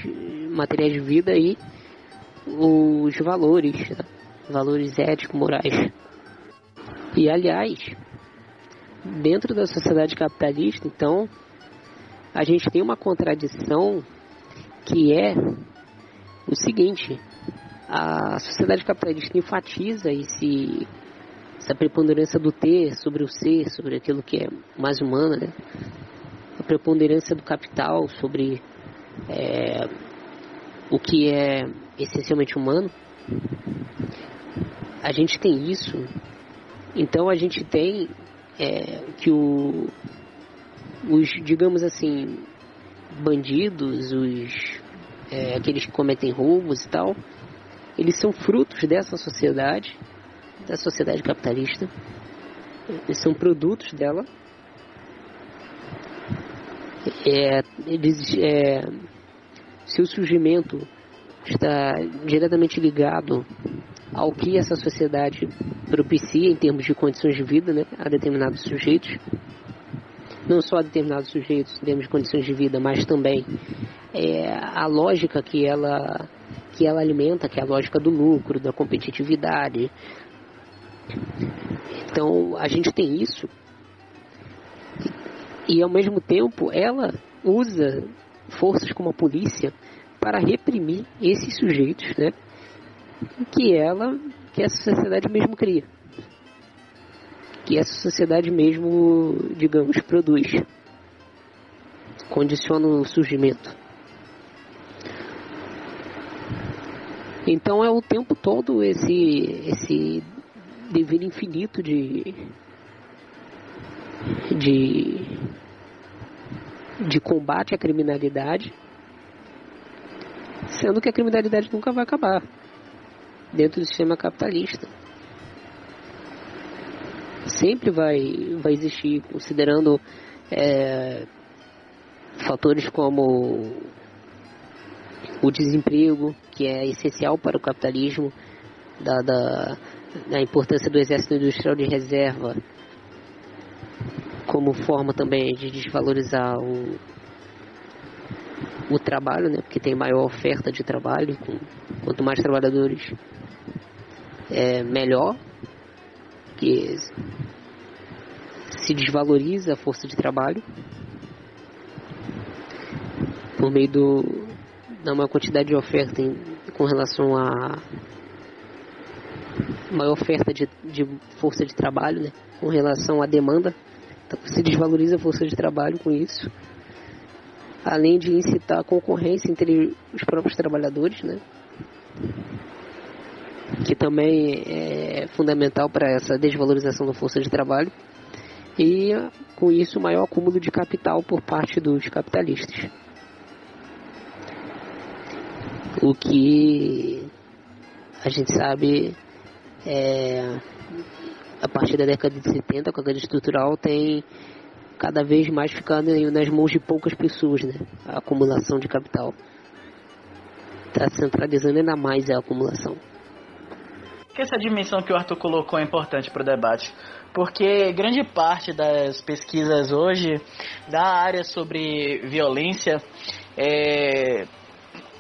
materiais de vida e os valores né? valores éticos morais e aliás dentro da sociedade capitalista então a gente tem uma contradição que é o seguinte: a sociedade capitalista enfatiza esse, essa preponderância do ter sobre o ser, sobre aquilo que é mais humano, né? a preponderância do capital sobre é, o que é essencialmente humano. A gente tem isso, então a gente tem é, que o, os, digamos assim, bandidos, os é, aqueles que cometem roubos e tal, eles são frutos dessa sociedade, da sociedade capitalista. Eles são produtos dela. É, eles, é, seu surgimento está diretamente ligado ao que essa sociedade propicia em termos de condições de vida né, a determinados sujeitos não só a determinados sujeitos em termos de condições de vida, mas também é, a lógica que ela, que ela alimenta, que é a lógica do lucro, da competitividade. Então a gente tem isso e ao mesmo tempo ela usa forças como a polícia para reprimir esses sujeitos, né? Que ela que essa sociedade mesmo cria. Que essa sociedade mesmo, digamos, produz. Condiciona o surgimento. Então é o tempo todo esse, esse dever infinito de, de, de combate à criminalidade, sendo que a criminalidade nunca vai acabar dentro do sistema capitalista. Sempre vai, vai existir, considerando é, fatores como o desemprego, que é essencial para o capitalismo, da, da, da importância do exército industrial de reserva, como forma também de desvalorizar o, o trabalho, né? porque tem maior oferta de trabalho, com, quanto mais trabalhadores, é melhor, que se desvaloriza a força de trabalho por meio do, da maior quantidade de oferta em, com relação a maior oferta de, de força de trabalho, né? com relação à demanda. Então, se desvaloriza a força de trabalho com isso. Além de incitar a concorrência entre os próprios trabalhadores, né? Que também é fundamental para essa desvalorização da força de trabalho. E com isso, maior acúmulo de capital por parte dos capitalistas. O que a gente sabe é, a partir da década de 70, com a grande estrutural, tem cada vez mais ficando nas mãos de poucas pessoas, né? A acumulação de capital. Está centralizando ainda mais a acumulação. Essa dimensão que o Arthur colocou é importante para o debate, porque grande parte das pesquisas hoje da área sobre violência é,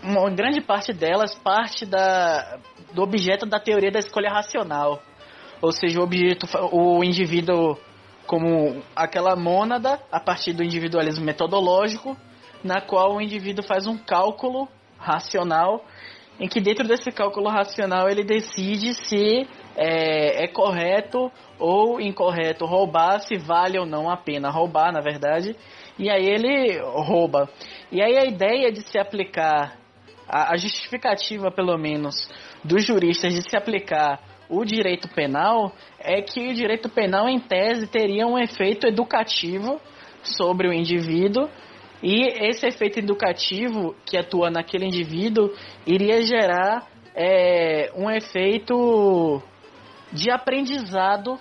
uma grande parte delas parte da, do objeto da teoria da escolha racional. Ou seja, o objeto, o indivíduo como aquela mônada a partir do individualismo metodológico, na qual o indivíduo faz um cálculo racional, em que dentro desse cálculo racional ele decide se é, é correto ou incorreto roubar, se vale ou não a pena roubar, na verdade, e aí ele rouba. E aí a ideia de se aplicar a, a justificativa, pelo menos, dos juristas de se aplicar o direito penal é que o direito penal, em tese, teria um efeito educativo sobre o indivíduo e esse efeito educativo que atua naquele indivíduo iria gerar é, um efeito de aprendizado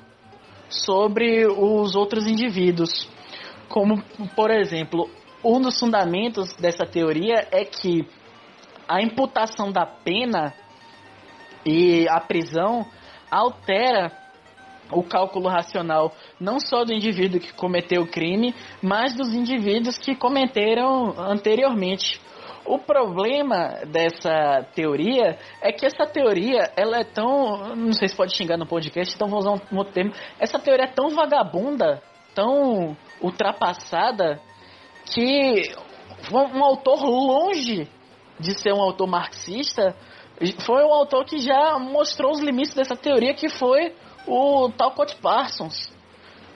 sobre os outros indivíduos. Como, por exemplo, um dos fundamentos dessa teoria é que a imputação da pena e a prisão altera o cálculo racional não só do indivíduo que cometeu o crime, mas dos indivíduos que cometeram anteriormente. O problema dessa teoria é que essa teoria, ela é tão, não sei se pode xingar no podcast, então vou usar um outro termo. Essa teoria é tão vagabunda, tão ultrapassada que um autor longe de ser um autor marxista, foi um autor que já mostrou os limites dessa teoria, que foi o Talcott Parsons.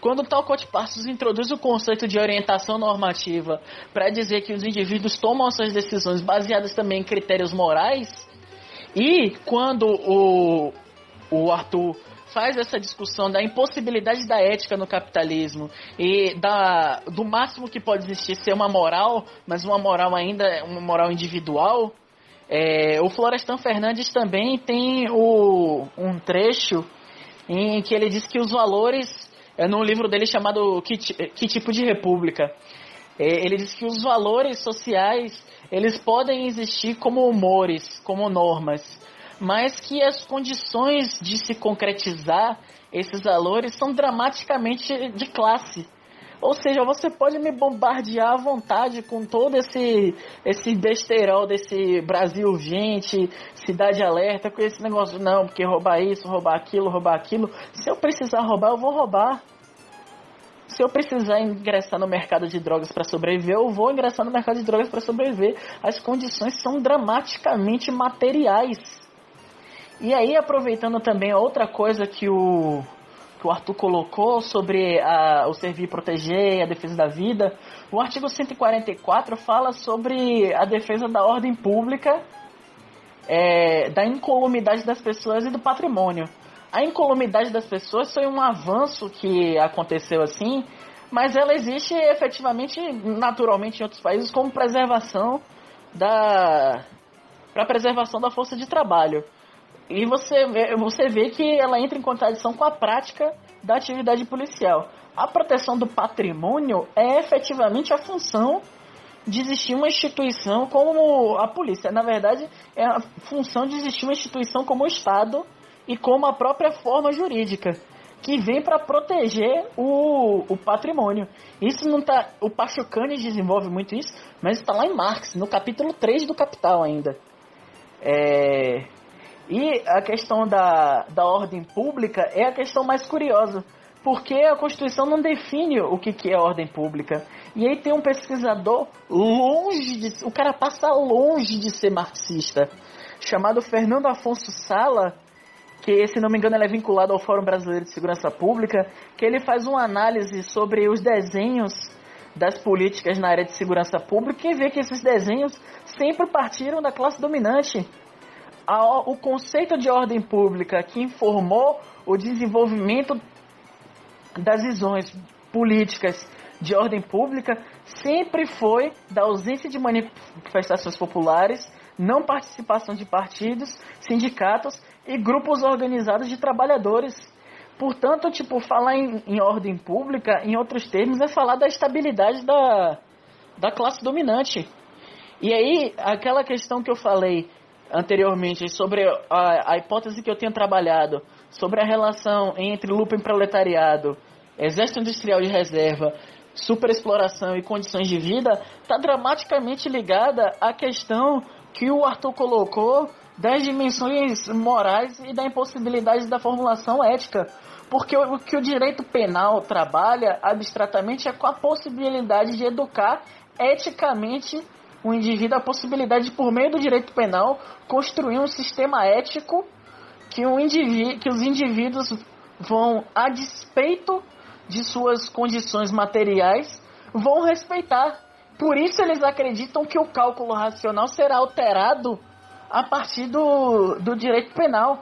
Quando o Talcott Parsons introduz o conceito de orientação normativa para dizer que os indivíduos tomam suas decisões baseadas também em critérios morais, e quando o, o Arthur faz essa discussão da impossibilidade da ética no capitalismo e da, do máximo que pode existir ser uma moral, mas uma moral ainda uma moral individual. É, o Florestan Fernandes também tem o, um trecho em que ele diz que os valores, é num livro dele chamado Que, que Tipo de República, ele diz que os valores sociais eles podem existir como humores, como normas, mas que as condições de se concretizar esses valores são dramaticamente de classe. Ou seja, você pode me bombardear à vontade com todo esse, esse besterol desse Brasil urgente, cidade alerta, com esse negócio, não, porque roubar isso, roubar aquilo, roubar aquilo. Se eu precisar roubar, eu vou roubar. Se eu precisar ingressar no mercado de drogas para sobreviver, eu vou ingressar no mercado de drogas para sobreviver. As condições são dramaticamente materiais. E aí, aproveitando também outra coisa que o, que o Arthur colocou sobre a, o servir e proteger a defesa da vida, o artigo 144 fala sobre a defesa da ordem pública, é, da incolumidade das pessoas e do patrimônio. A incolumidade das pessoas foi um avanço que aconteceu assim, mas ela existe efetivamente, naturalmente, em outros países como preservação da para preservação da força de trabalho. E você vê, você vê que ela entra em contradição com a prática da atividade policial. A proteção do patrimônio é efetivamente a função de existir uma instituição como a polícia. Na verdade, é a função de existir uma instituição como o Estado e como a própria forma jurídica que vem para proteger o, o patrimônio. Isso não tá. O Pachucanes desenvolve muito isso, mas está lá em Marx, no capítulo 3 do Capital ainda. É, e a questão da, da ordem pública é a questão mais curiosa, porque a Constituição não define o que, que é ordem pública. E aí tem um pesquisador longe de. O cara passa longe de ser marxista, chamado Fernando Afonso Sala, que, se não me engano, ele é vinculado ao Fórum Brasileiro de Segurança Pública, que ele faz uma análise sobre os desenhos das políticas na área de segurança pública e vê que esses desenhos sempre partiram da classe dominante a, o conceito de ordem pública que informou o desenvolvimento das visões políticas de ordem pública sempre foi da ausência de manifestações populares, não participação de partidos, sindicatos e grupos organizados de trabalhadores. Portanto, tipo, falar em, em ordem pública, em outros termos, é falar da estabilidade da, da classe dominante. E aí, aquela questão que eu falei anteriormente sobre a, a hipótese que eu tenho trabalhado sobre a relação entre e proletariado, exército industrial de reserva, superexploração e condições de vida, está dramaticamente ligada à questão que o Arthur colocou das dimensões morais e da impossibilidade da formulação ética. Porque o que o direito penal trabalha abstratamente é com a possibilidade de educar eticamente o indivíduo a possibilidade de, por meio do direito penal, construir um sistema ético que, o que os indivíduos vão, a despeito de suas condições materiais, vão respeitar. Por isso eles acreditam que o cálculo racional será alterado a partir do, do direito penal.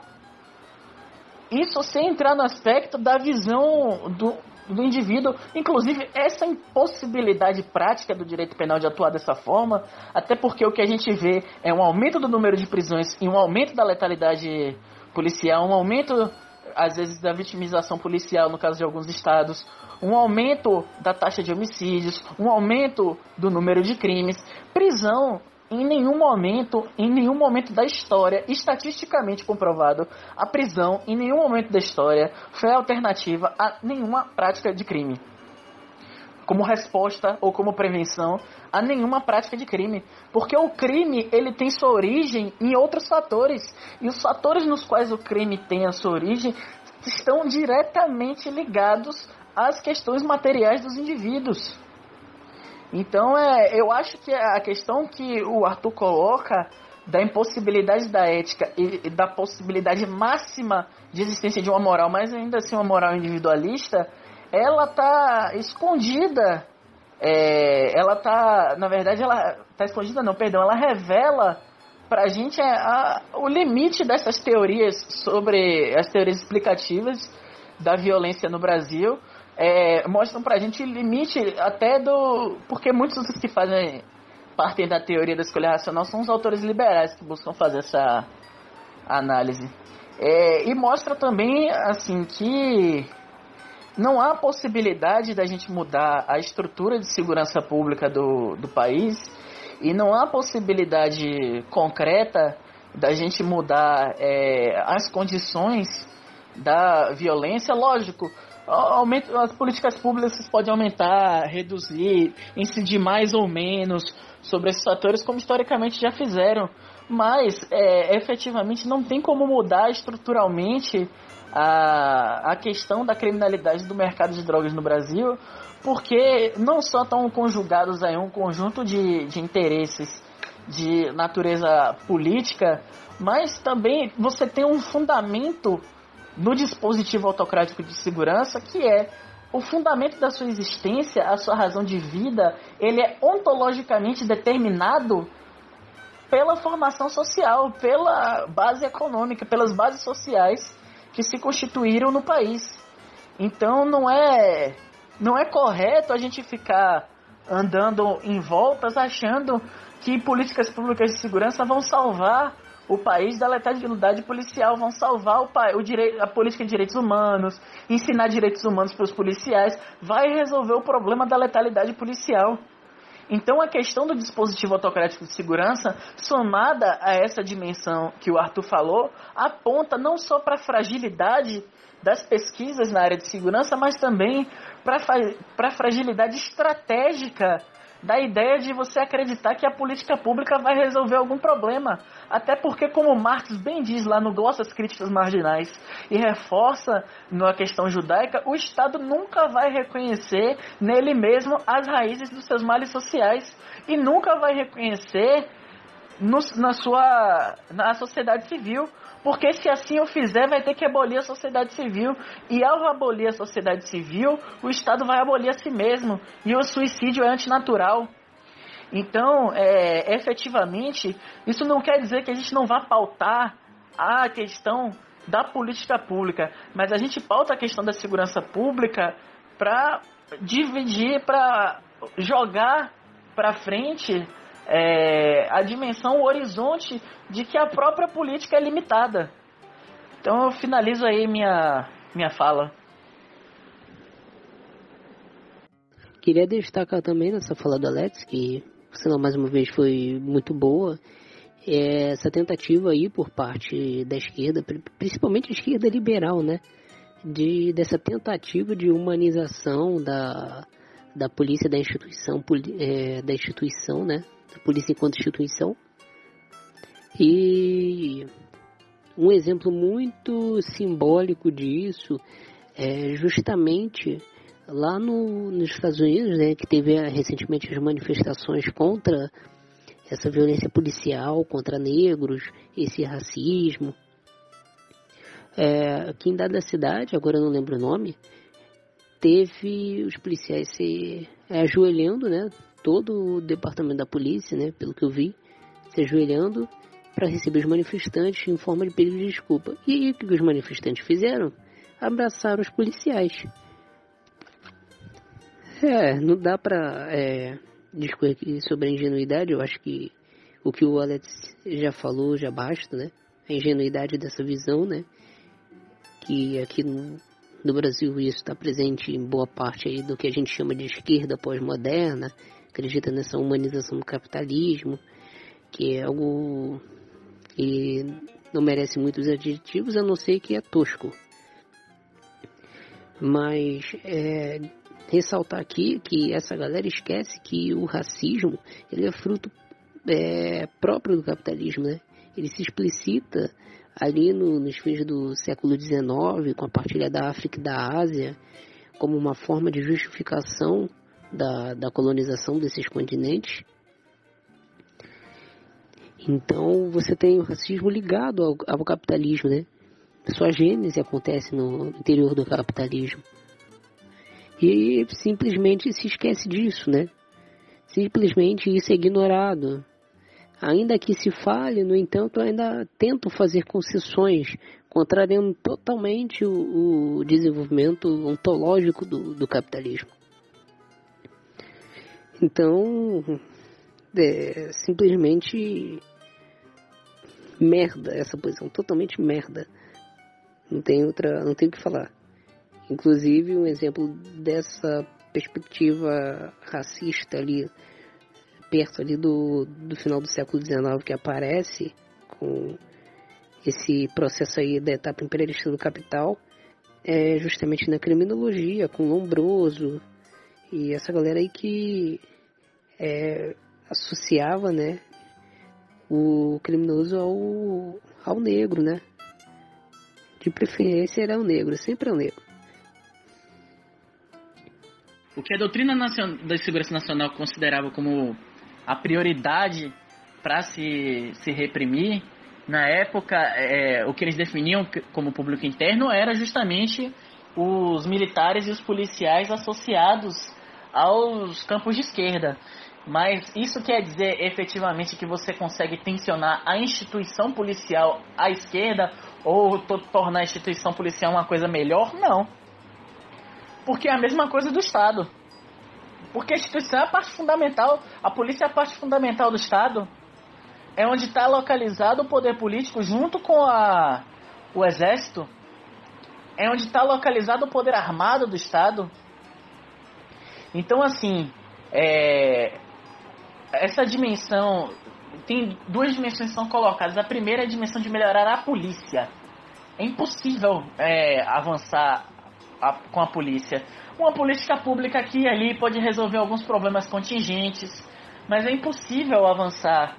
Isso sem entrar no aspecto da visão do, do indivíduo. Inclusive, essa impossibilidade prática do direito penal de atuar dessa forma, até porque o que a gente vê é um aumento do número de prisões e um aumento da letalidade policial, um aumento, às vezes, da vitimização policial, no caso de alguns estados, um aumento da taxa de homicídios, um aumento do número de crimes. Prisão em nenhum momento, em nenhum momento da história, estatisticamente comprovado, a prisão em nenhum momento da história foi alternativa a nenhuma prática de crime. Como resposta ou como prevenção a nenhuma prática de crime, porque o crime ele tem sua origem em outros fatores e os fatores nos quais o crime tem a sua origem estão diretamente ligados às questões materiais dos indivíduos. Então, é, eu acho que a questão que o Arthur coloca da impossibilidade da ética e da possibilidade máxima de existência de uma moral, mas ainda assim uma moral individualista, ela está escondida. É, ela está, na verdade, ela está escondida, não, perdão, ela revela para a gente a, o limite dessas teorias sobre as teorias explicativas da violência no Brasil é, mostram pra gente limite até do. Porque muitos dos que fazem partem da teoria da escolha racional são os autores liberais que buscam fazer essa análise. É, e mostra também assim que não há possibilidade da gente mudar a estrutura de segurança pública do, do país e não há possibilidade concreta da gente mudar é, as condições da violência. Lógico, aumento, as políticas públicas podem aumentar, reduzir, incidir mais ou menos sobre esses fatores, como historicamente já fizeram. Mas, é, efetivamente, não tem como mudar estruturalmente a, a questão da criminalidade do mercado de drogas no Brasil, porque não só estão conjugados aí um conjunto de, de interesses de natureza política, mas também você tem um fundamento no dispositivo autocrático de segurança que é o fundamento da sua existência, a sua razão de vida, ele é ontologicamente determinado pela formação social, pela base econômica, pelas bases sociais que se constituíram no país. Então não é não é correto a gente ficar andando em voltas achando que políticas públicas de segurança vão salvar o país da letalidade policial, vão salvar o, o direito, a política de direitos humanos, ensinar direitos humanos para os policiais, vai resolver o problema da letalidade policial. Então a questão do dispositivo autocrático de segurança, somada a essa dimensão que o Arthur falou, aponta não só para a fragilidade das pesquisas na área de segurança, mas também para a fragilidade estratégica da ideia de você acreditar que a política pública vai resolver algum problema. Até porque, como Marx bem diz lá no Glossas Críticas Marginais e reforça na questão judaica, o Estado nunca vai reconhecer nele mesmo as raízes dos seus males sociais e nunca vai reconhecer no, na sua na sociedade civil porque se assim eu fizer, vai ter que abolir a sociedade civil. E ao abolir a sociedade civil, o Estado vai abolir a si mesmo. E o suicídio é antinatural. Então, é, efetivamente, isso não quer dizer que a gente não vá pautar a questão da política pública, mas a gente pauta a questão da segurança pública para dividir, para jogar para frente é, a dimensão, o horizonte de que a própria política é limitada. Então eu finalizo aí minha, minha fala. Queria destacar também nessa fala do Alex, que, sinal mais uma vez, foi muito boa, é essa tentativa aí por parte da esquerda, principalmente a esquerda liberal, né? De, dessa tentativa de humanização da, da polícia, da instituição, é, da instituição, né? Polícia enquanto instituição. E um exemplo muito simbólico disso é justamente lá no, nos Estados Unidos, né, que teve recentemente as manifestações contra essa violência policial contra negros, esse racismo. É, aqui em dada cidade, agora eu não lembro o nome, teve os policiais se ajoelhando, né, todo o departamento da polícia, né, pelo que eu vi, se ajoelhando para receber os manifestantes em forma de pedido de desculpa. E aí o que os manifestantes fizeram? Abraçaram os policiais. É, não dá para é, discutir sobre a ingenuidade, eu acho que o que o Alex já falou já basta, né? A ingenuidade dessa visão, né? Que aqui no, no Brasil isso está presente em boa parte aí do que a gente chama de esquerda pós-moderna, acredita nessa humanização do capitalismo, que é algo que não merece muitos adjetivos, a não ser que é tosco. Mas é, ressaltar aqui que essa galera esquece que o racismo ele é fruto é, próprio do capitalismo, né? Ele se explicita ali no, nos fins do século XIX, com a partilha da África e da Ásia, como uma forma de justificação da, da colonização desses continentes. Então você tem o racismo ligado ao, ao capitalismo, né? Sua gênese acontece no interior do capitalismo. E simplesmente se esquece disso, né? Simplesmente isso é ignorado. Ainda que se fale, no entanto, ainda tento fazer concessões, contrariando totalmente o, o desenvolvimento ontológico do, do capitalismo. Então, é simplesmente merda essa posição, totalmente merda. Não tem outra, não tem o que falar. Inclusive um exemplo dessa perspectiva racista ali perto ali do, do final do século XIX que aparece com esse processo aí da etapa imperialista do capital é justamente na criminologia com Lombroso e essa galera aí que é, associava, né, o criminoso ao, ao negro, né? De preferência era o negro, sempre é o negro. O que a doutrina da segurança nacional considerava como a prioridade para se, se reprimir, na época, é, o que eles definiam como público interno era justamente os militares e os policiais associados aos campos de esquerda. Mas isso quer dizer efetivamente que você consegue tensionar a instituição policial à esquerda ou tornar a instituição policial uma coisa melhor? Não. Porque é a mesma coisa do Estado. Porque a instituição é a parte fundamental, a polícia é a parte fundamental do Estado. É onde está localizado o poder político junto com a, o exército. É onde está localizado o poder armado do Estado. Então, assim, é, essa dimensão. Tem duas dimensões que são colocadas. A primeira é a dimensão de melhorar a polícia. É impossível é, avançar a, com a polícia. Uma política pública aqui e ali pode resolver alguns problemas contingentes, mas é impossível avançar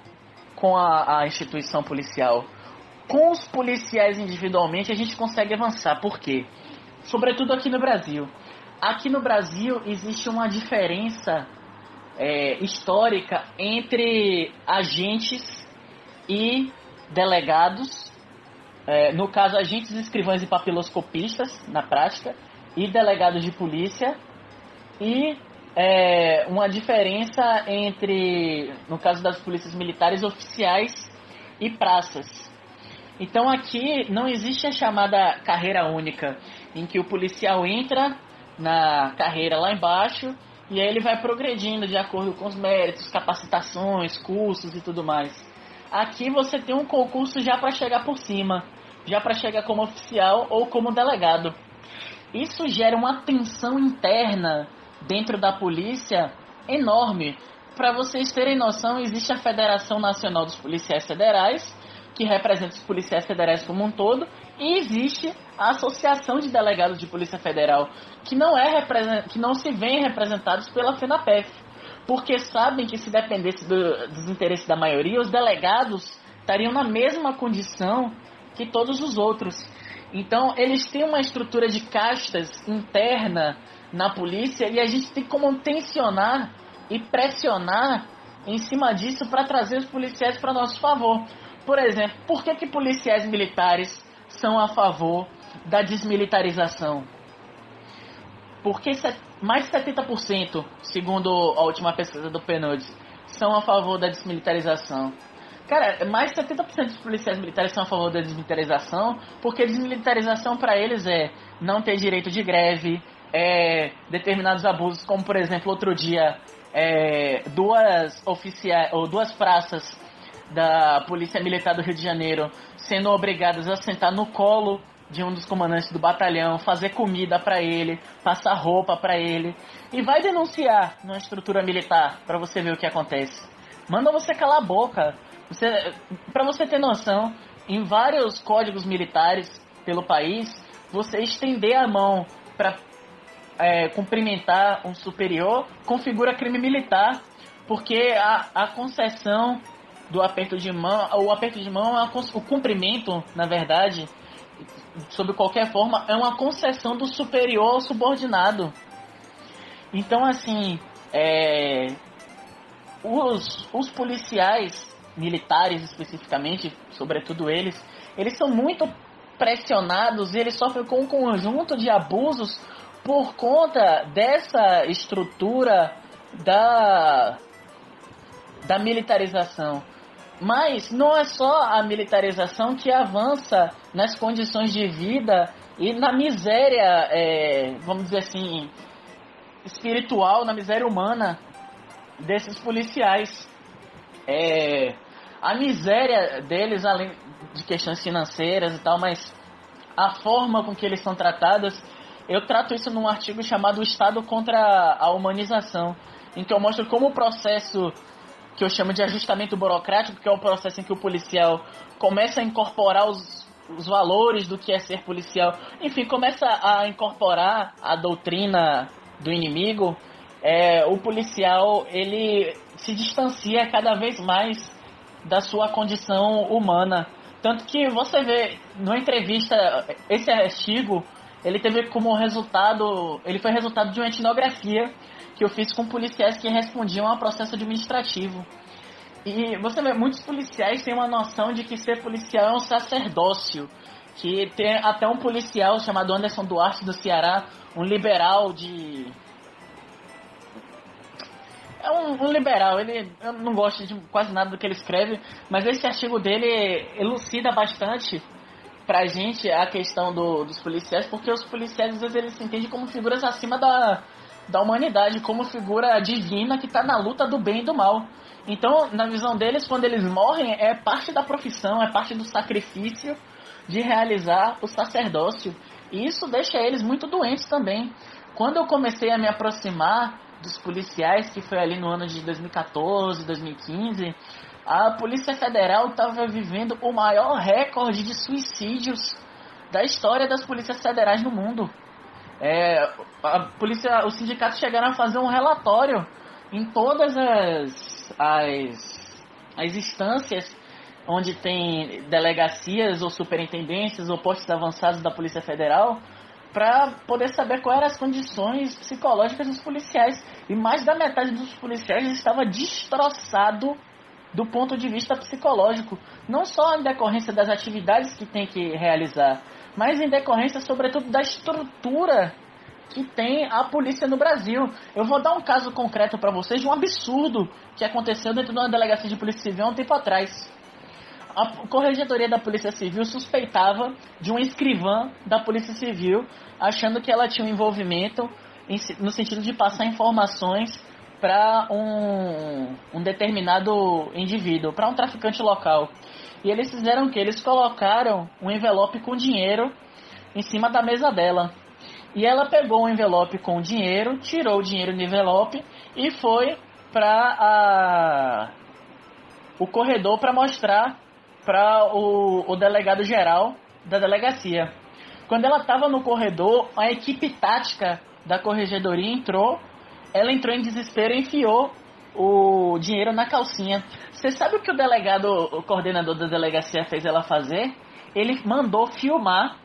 com a, a instituição policial. Com os policiais individualmente a gente consegue avançar. Por quê? Sobretudo aqui no Brasil. Aqui no Brasil existe uma diferença é, histórica entre agentes e delegados. É, no caso, agentes, escrivães e papiloscopistas, na prática, e delegados de polícia. E é, uma diferença entre, no caso das polícias militares, oficiais e praças. Então aqui não existe a chamada carreira única, em que o policial entra na carreira lá embaixo e aí ele vai progredindo de acordo com os méritos, capacitações, cursos e tudo mais. Aqui você tem um concurso já para chegar por cima, já para chegar como oficial ou como delegado. Isso gera uma tensão interna dentro da polícia enorme. Para vocês terem noção, existe a Federação Nacional dos Policiais Federais, que representa os policiais federais como um todo, e existe a Associação de Delegados de Polícia Federal, que não, é que não se vêem representados pela FENAPEF, porque sabem que se dependesse do, dos interesses da maioria, os delegados estariam na mesma condição que todos os outros. Então, eles têm uma estrutura de castas interna na polícia e a gente tem como tensionar e pressionar em cima disso para trazer os policiais para nosso favor. Por exemplo, por que, que policiais militares são a favor da desmilitarização? Porque mais de 70%, segundo a última pesquisa do PNUD, são a favor da desmilitarização. Cara, mais de 70% dos policiais militares são a favor da desmilitarização, porque desmilitarização para eles é não ter direito de greve, é, determinados abusos, como por exemplo, outro dia, é, duas oficiais ou duas praças da Polícia Militar do Rio de Janeiro sendo obrigadas a sentar no colo de um dos comandantes do batalhão, fazer comida para ele, passar roupa para ele e vai denunciar numa estrutura militar para você ver o que acontece. Manda você calar a boca. Você, para você ter noção, em vários códigos militares pelo país, você estender a mão para é, cumprimentar um superior configura crime militar, porque a, a concessão do aperto de mão, o aperto de mão, é o cumprimento, na verdade, sob qualquer forma, é uma concessão do superior ao subordinado. Então, assim, é, os, os policiais militares especificamente, sobretudo eles, eles são muito pressionados e eles sofrem com um conjunto de abusos por conta dessa estrutura da, da militarização. Mas não é só a militarização que avança nas condições de vida e na miséria, é, vamos dizer assim, espiritual, na miséria humana desses policiais. É, a miséria deles, além de questões financeiras e tal, mas a forma com que eles são tratados, eu trato isso num artigo chamado O Estado contra a Humanização, em que eu mostro como o processo que eu chamo de ajustamento burocrático, que é o processo em que o policial começa a incorporar os, os valores do que é ser policial, enfim, começa a incorporar a doutrina do inimigo, é, o policial ele se distancia cada vez mais da sua condição humana. Tanto que você vê, numa entrevista, esse artigo, ele teve como resultado, ele foi resultado de uma etnografia que eu fiz com policiais que respondiam a processo administrativo. E você vê, muitos policiais têm uma noção de que ser policial é um sacerdócio. Que tem até um policial chamado Anderson Duarte do Ceará, um liberal de. É um, um liberal, ele eu não gosto de quase nada do que ele escreve, mas esse artigo dele elucida bastante pra gente a questão do, dos policiais, porque os policiais às vezes eles se entendem como figuras acima da, da humanidade, como figura divina que está na luta do bem e do mal. Então, na visão deles, quando eles morrem, é parte da profissão, é parte do sacrifício de realizar o sacerdócio. E isso deixa eles muito doentes também. Quando eu comecei a me aproximar dos policiais, que foi ali no ano de 2014, 2015, a Polícia Federal estava vivendo o maior recorde de suicídios da história das polícias federais no mundo. É, a polícia, os sindicatos chegaram a fazer um relatório em todas as, as, as instâncias onde tem delegacias ou superintendências ou postos avançados da Polícia Federal para poder saber quais eram as condições psicológicas dos policiais. E mais da metade dos policiais estava destroçado do ponto de vista psicológico, não só em decorrência das atividades que tem que realizar, mas em decorrência, sobretudo, da estrutura que tem a polícia no Brasil. Eu vou dar um caso concreto para vocês de um absurdo que aconteceu dentro de uma delegacia de polícia civil há um tempo atrás. A Corregedoria da Polícia Civil suspeitava de um escrivã da Polícia Civil, achando que ela tinha um envolvimento no sentido de passar informações para um, um determinado indivíduo, para um traficante local. E eles fizeram o que? Eles colocaram um envelope com dinheiro em cima da mesa dela. E ela pegou o envelope com dinheiro, tirou o dinheiro do envelope e foi para o corredor para mostrar para o, o delegado geral da delegacia. Quando ela estava no corredor, a equipe tática da corregedoria entrou ela entrou em desespero e enfiou o dinheiro na calcinha. Você sabe o que o delegado, o coordenador da delegacia fez ela fazer? Ele mandou filmar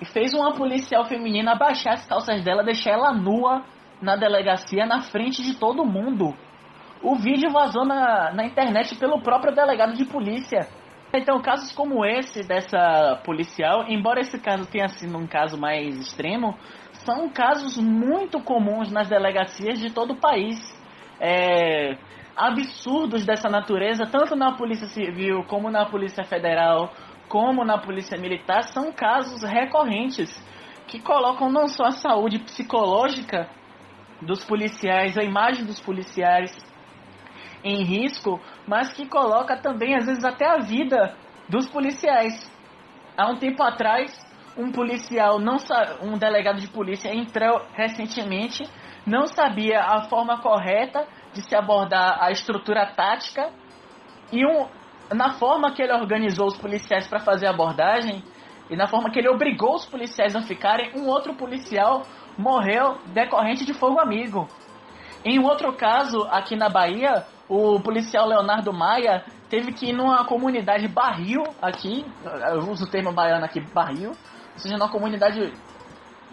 e fez uma policial feminina abaixar as calças dela, deixar ela nua na delegacia na frente de todo mundo. O vídeo vazou na, na internet pelo próprio delegado de polícia. Então, casos como esse dessa policial, embora esse caso tenha sido um caso mais extremo, são casos muito comuns nas delegacias de todo o país. É, absurdos dessa natureza, tanto na Polícia Civil, como na Polícia Federal, como na Polícia Militar, são casos recorrentes que colocam não só a saúde psicológica dos policiais, a imagem dos policiais em risco, mas que coloca também, às vezes, até a vida dos policiais. Há um tempo atrás, um policial, não um delegado de polícia entrou recentemente, não sabia a forma correta de se abordar a estrutura tática e um, na forma que ele organizou os policiais para fazer a abordagem e na forma que ele obrigou os policiais a ficarem, um outro policial morreu decorrente de fogo amigo. Em um outro caso, aqui na Bahia, o policial Leonardo Maia teve que ir numa comunidade barril aqui, eu uso o termo baiano aqui, barril, ou seja, numa comunidade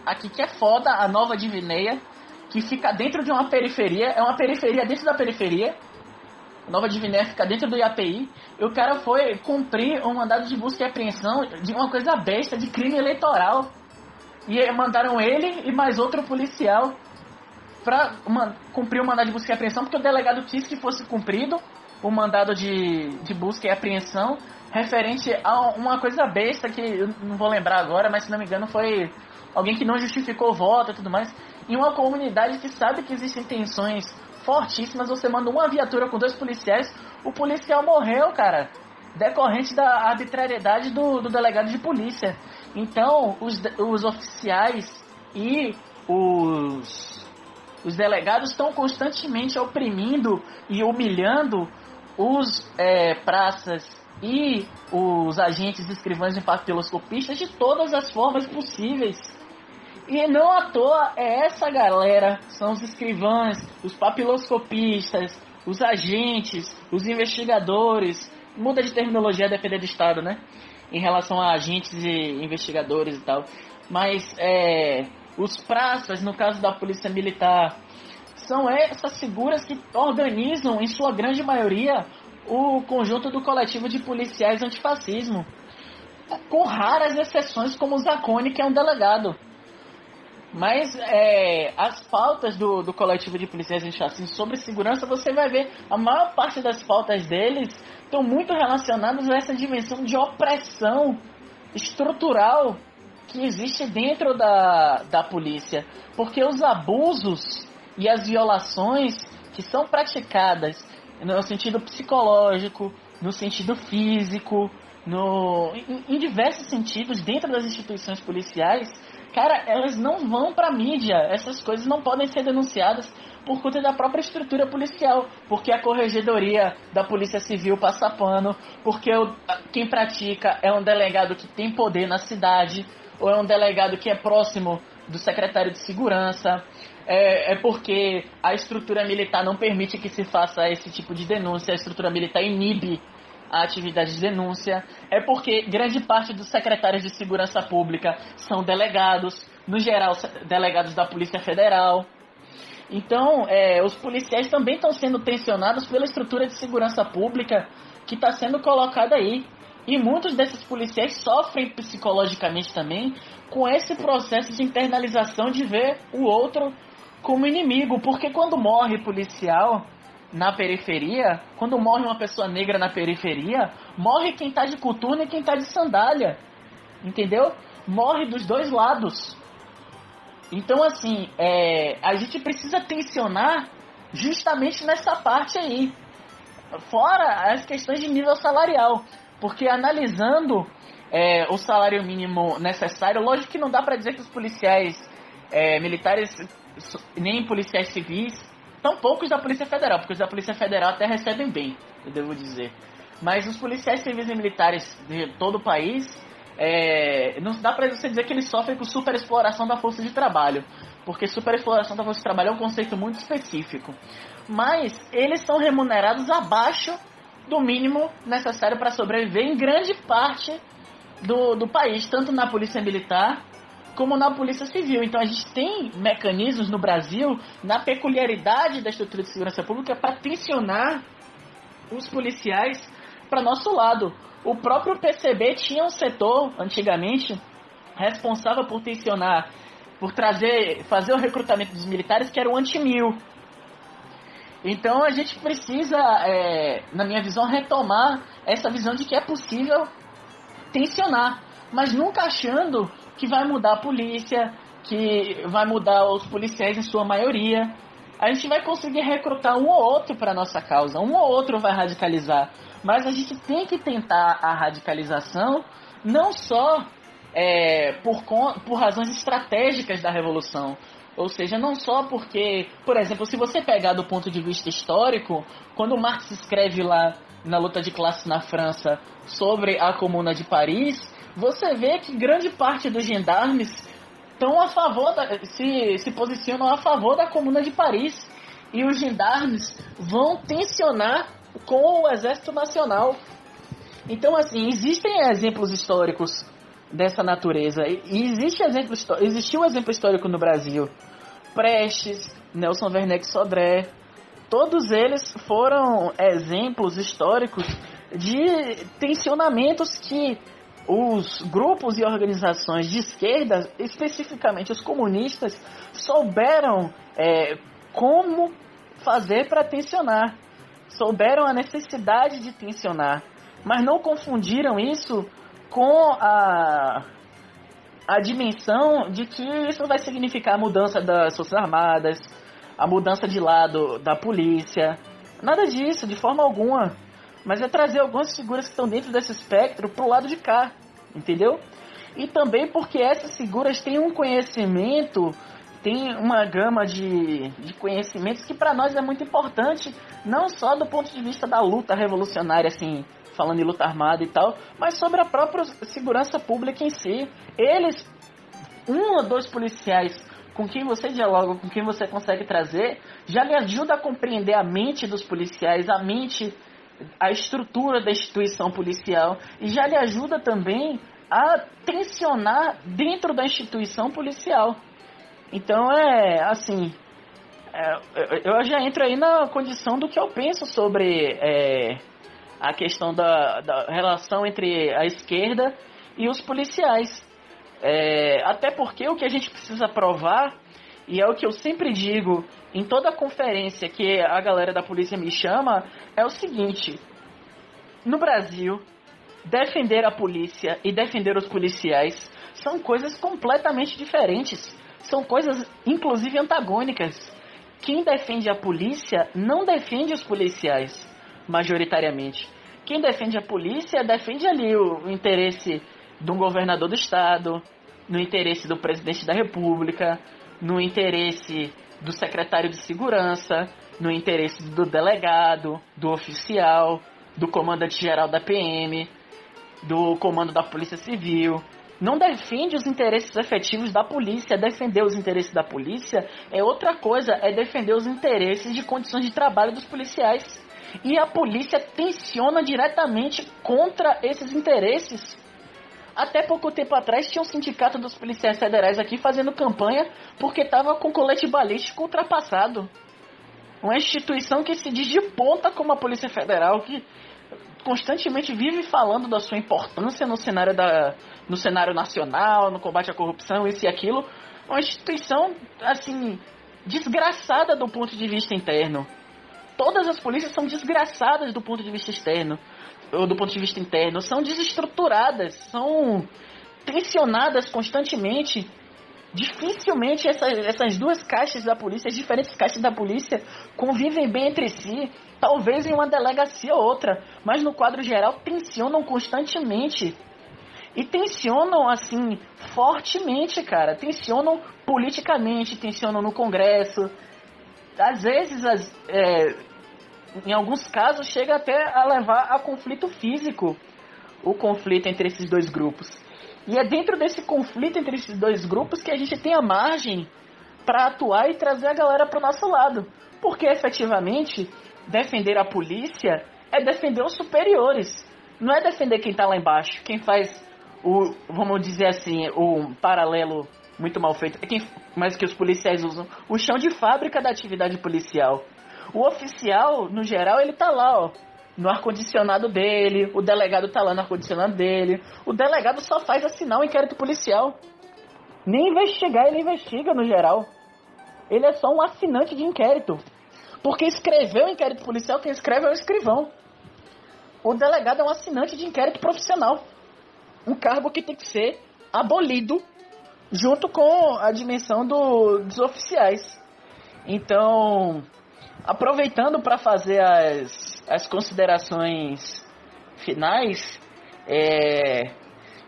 aqui que é foda, a Nova Divineia, que fica dentro de uma periferia, é uma periferia dentro da periferia. Nova Divineia fica dentro do IAPI. E o cara foi cumprir um mandado de busca e apreensão de uma coisa besta, de crime eleitoral. E mandaram ele e mais outro policial para cumprir o mandado de busca e apreensão, porque o delegado quis que fosse cumprido o mandado de, de busca e apreensão referente a uma coisa besta que eu não vou lembrar agora, mas se não me engano foi alguém que não justificou o voto e tudo mais. Em uma comunidade que sabe que existem tensões fortíssimas, você manda uma viatura com dois policiais, o policial morreu, cara, decorrente da arbitrariedade do, do delegado de polícia. Então, os, os oficiais e os, os delegados estão constantemente oprimindo e humilhando os é, praças e os agentes escrivães e papiloscopistas de todas as formas possíveis. E não à toa é essa galera, são os escrivães, os papiloscopistas, os agentes, os investigadores, muda de terminologia a depender do estado, né? Em relação a agentes e investigadores e tal. Mas é, os praças, no caso da polícia militar, são essas figuras que organizam, em sua grande maioria, o conjunto do coletivo de policiais antifascismo, com raras exceções como o Zacone, que é um delegado. Mas é, as pautas do, do coletivo de policiais antifascismo sobre segurança, você vai ver, a maior parte das pautas deles estão muito relacionadas a essa dimensão de opressão estrutural que existe dentro da, da polícia. Porque os abusos e as violações que são praticadas no sentido psicológico, no sentido físico, no, em, em diversos sentidos dentro das instituições policiais, cara, elas não vão para mídia. Essas coisas não podem ser denunciadas por conta da própria estrutura policial, porque a corregedoria da Polícia Civil passa pano, porque quem pratica é um delegado que tem poder na cidade, ou é um delegado que é próximo do secretário de segurança, é, é, porque a estrutura militar não permite que se faça esse tipo de denúncia, a estrutura militar inibe a atividade de denúncia, é porque grande parte dos secretários de segurança pública são delegados, no geral, delegados da Polícia Federal. Então, é, os policiais também estão sendo tensionados pela estrutura de segurança pública que está sendo colocada aí. E muitos desses policiais sofrem psicologicamente também com esse processo de internalização de ver o outro como inimigo. Porque quando morre policial na periferia, quando morre uma pessoa negra na periferia, morre quem está de coturno e quem está de sandália. Entendeu? Morre dos dois lados. Então, assim, é, a gente precisa tensionar justamente nessa parte aí. Fora as questões de nível salarial. Porque analisando é, o salário mínimo necessário, lógico que não dá para dizer que os policiais é, militares, nem policiais civis, tão poucos da Polícia Federal, porque os da Polícia Federal até recebem bem, eu devo dizer. Mas os policiais civis e militares de todo o país é, não dá pra você dizer que eles sofrem com superexploração da força de trabalho, porque superexploração da força de trabalho é um conceito muito específico. Mas eles são remunerados abaixo do mínimo necessário para sobreviver em grande parte do, do país, tanto na polícia militar como na polícia civil. Então a gente tem mecanismos no Brasil, na peculiaridade da estrutura de segurança pública, para tensionar os policiais para nosso lado. O próprio PCB tinha um setor, antigamente, responsável por tensionar, por trazer, fazer o recrutamento dos militares, que era o anti-mil. Então a gente precisa, é, na minha visão, retomar essa visão de que é possível tensionar, mas nunca achando que vai mudar a polícia, que vai mudar os policiais em sua maioria. A gente vai conseguir recrutar um ou outro para nossa causa, um ou outro vai radicalizar. Mas a gente tem que tentar a radicalização não só é, por, por razões estratégicas da revolução. Ou seja, não só porque, por exemplo, se você pegar do ponto de vista histórico, quando Marx escreve lá na luta de classe na França sobre a Comuna de Paris, você vê que grande parte dos gendarmes estão a favor da, se, se posicionam a favor da Comuna de Paris e os gendarmes vão tensionar com o Exército Nacional. Então, assim, existem exemplos históricos dessa natureza. E existe exemplo, existiu um exemplo histórico no Brasil. Prestes, Nelson Werneck Sodré, todos eles foram exemplos históricos de tensionamentos que os grupos e organizações de esquerda, especificamente os comunistas, souberam é, como fazer para tensionar souberam a necessidade de tensionar, mas não confundiram isso com a, a dimensão de que isso vai significar a mudança das Forças Armadas, a mudança de lado da polícia. Nada disso, de forma alguma. Mas é trazer algumas figuras que estão dentro desse espectro para o lado de cá, entendeu? E também porque essas figuras têm um conhecimento tem uma gama de, de conhecimentos que para nós é muito importante, não só do ponto de vista da luta revolucionária, assim, falando em luta armada e tal, mas sobre a própria segurança pública em si. Eles, um ou dois policiais com quem você dialoga, com quem você consegue trazer, já lhe ajuda a compreender a mente dos policiais, a mente, a estrutura da instituição policial, e já lhe ajuda também a tensionar dentro da instituição policial. Então é assim. É, eu já entro aí na condição do que eu penso sobre é, a questão da, da relação entre a esquerda e os policiais. É, até porque o que a gente precisa provar, e é o que eu sempre digo em toda conferência que a galera da polícia me chama, é o seguinte: no Brasil, defender a polícia e defender os policiais são coisas completamente diferentes. São coisas, inclusive, antagônicas. Quem defende a polícia não defende os policiais, majoritariamente. Quem defende a polícia defende ali o, interesse de um governador do estado, no interesse do presidente da república, no interesse do secretário de segurança, no interesse do delegado, do oficial, do comandante-geral da PM, do comando da Polícia Civil. Não defende os interesses efetivos da polícia. Defender os interesses da polícia é outra coisa, é defender os interesses de condições de trabalho dos policiais. E a polícia tensiona diretamente contra esses interesses. Até pouco tempo atrás tinha um sindicato dos policiais federais aqui fazendo campanha porque estava com colete balístico ultrapassado. Uma instituição que se diz de ponta como a Polícia Federal, que constantemente vive falando da sua importância no cenário, da, no cenário nacional, no combate à corrupção, isso e aquilo. Uma instituição, assim, desgraçada do ponto de vista interno. Todas as polícias são desgraçadas do ponto de vista externo ou do ponto de vista interno, são desestruturadas, são tensionadas constantemente. Dificilmente essas, essas duas caixas da polícia, as diferentes caixas da polícia, convivem bem entre si. Talvez em uma delegacia ou outra, mas no quadro geral tensionam constantemente. E tensionam assim, fortemente, cara. Tensionam politicamente, tensionam no Congresso. Às vezes, as, é, em alguns casos, chega até a levar a conflito físico o conflito entre esses dois grupos. E é dentro desse conflito entre esses dois grupos que a gente tem a margem para atuar e trazer a galera para o nosso lado. Porque efetivamente, defender a polícia é defender os superiores. Não é defender quem está lá embaixo. Quem faz o, vamos dizer assim, o paralelo muito mal feito, é quem, mas que os policiais usam, o chão de fábrica da atividade policial. O oficial, no geral, ele tá lá, ó, no ar-condicionado dele, o delegado tá lá no ar-condicionado dele. O delegado só faz assinar o um inquérito policial. Nem investigar, ele investiga no geral. Ele é só um assinante de inquérito. Porque escrever o inquérito policial, quem escreve é o escrivão. O delegado é um assinante de inquérito profissional. Um cargo que tem que ser abolido junto com a dimensão do, dos oficiais. Então, aproveitando para fazer as, as considerações finais, é,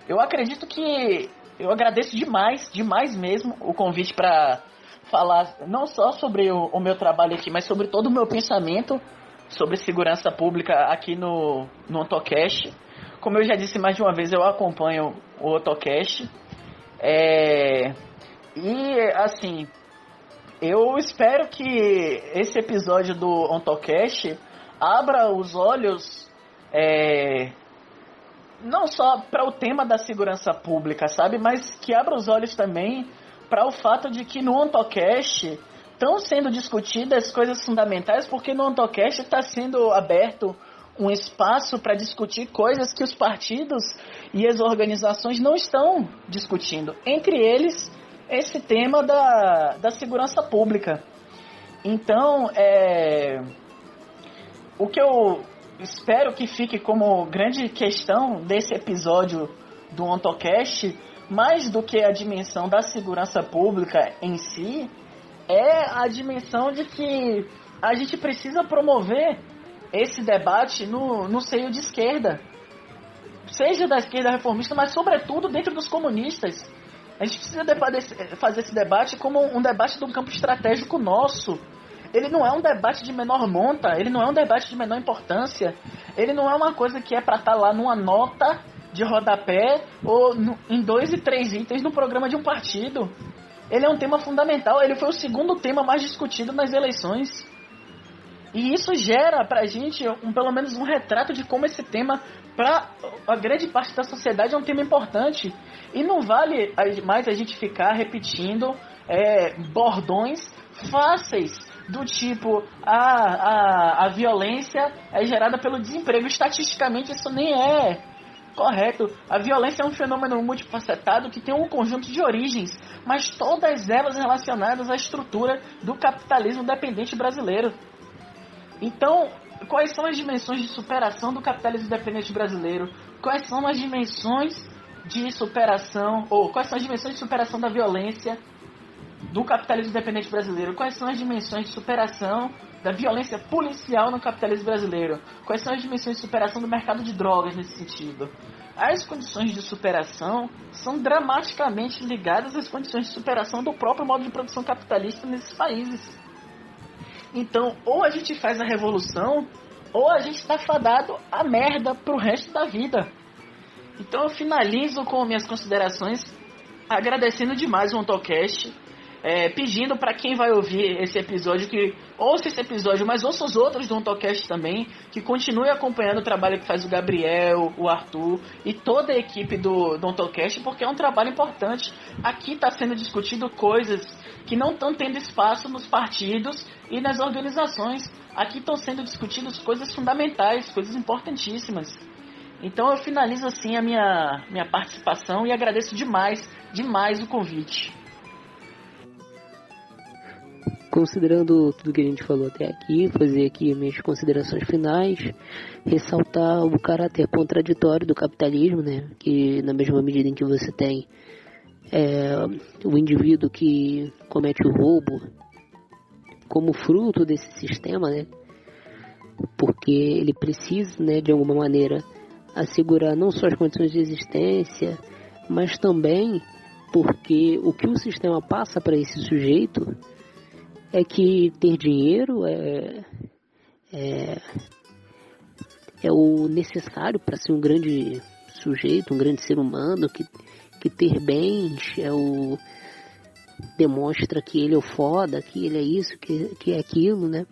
eu acredito que eu agradeço demais, demais mesmo, o convite para falar não só sobre o, o, meu trabalho aqui, mas sobre todo o meu pensamento sobre segurança pública aqui no, no Autocast. Como eu já disse mais de uma vez, eu acompanho o Autocast. É, e, assim, eu espero que esse episódio do OnTalkCast abra os olhos é, não só para o tema da segurança pública, sabe? Mas que abra os olhos também para o fato de que no OnTalkCast estão sendo discutidas coisas fundamentais, porque no OnTalkCast está sendo aberto um espaço para discutir coisas que os partidos e as organizações não estão discutindo. Entre eles, esse tema da, da segurança pública. Então, é, o que eu espero que fique como grande questão desse episódio do OntoCast, mais do que a dimensão da segurança pública em si, é a dimensão de que a gente precisa promover esse debate no, no seio de esquerda. Seja da esquerda reformista, mas sobretudo dentro dos comunistas a gente precisa fazer esse debate como um debate de um campo estratégico nosso. Ele não é um debate de menor monta, ele não é um debate de menor importância, ele não é uma coisa que é para estar tá lá numa nota de rodapé ou em dois e três itens no programa de um partido. Ele é um tema fundamental, ele foi o segundo tema mais discutido nas eleições. E isso gera pra gente um, pelo menos um retrato de como esse tema, para a grande parte da sociedade, é um tema importante. E não vale mais a gente ficar repetindo é, bordões fáceis do tipo a, a, a violência é gerada pelo desemprego. Estatisticamente isso nem é correto. A violência é um fenômeno multifacetado que tem um conjunto de origens, mas todas elas relacionadas à estrutura do capitalismo dependente brasileiro. Então, quais são as dimensões de superação do capitalismo dependente brasileiro? Quais são as dimensões de superação, ou quais são as dimensões de superação da violência do capitalismo dependente brasileiro? Quais são as dimensões de superação da violência policial no capitalismo brasileiro? Quais são as dimensões de superação do mercado de drogas nesse sentido? As condições de superação são dramaticamente ligadas às condições de superação do próprio modo de produção capitalista nesses países. Então, ou a gente faz a revolução, ou a gente está fadado a merda pro resto da vida. Então eu finalizo com minhas considerações agradecendo demais o Ontocast é, pedindo para quem vai ouvir esse episódio que ouça esse episódio, mas ouça os outros do Ontocast também, que continue acompanhando o trabalho que faz o Gabriel, o Arthur e toda a equipe do, do porque é um trabalho importante. Aqui está sendo discutido coisas que não estão tendo espaço nos partidos e nas organizações. Aqui estão sendo discutidas coisas fundamentais, coisas importantíssimas. Então eu finalizo assim a minha, minha participação e agradeço demais, demais o convite. Considerando tudo que a gente falou até aqui, fazer aqui minhas considerações finais, ressaltar o caráter contraditório do capitalismo, né? Que na mesma medida em que você tem é, o indivíduo que comete o roubo como fruto desse sistema, né? Porque ele precisa, né, de alguma maneira, assegurar não só as condições de existência, mas também porque o que o sistema passa para esse sujeito é que ter dinheiro é, é, é o necessário para ser um grande sujeito, um grande ser humano, que, que ter bens é o demonstra que ele é o foda, que ele é isso, que, que é aquilo, né?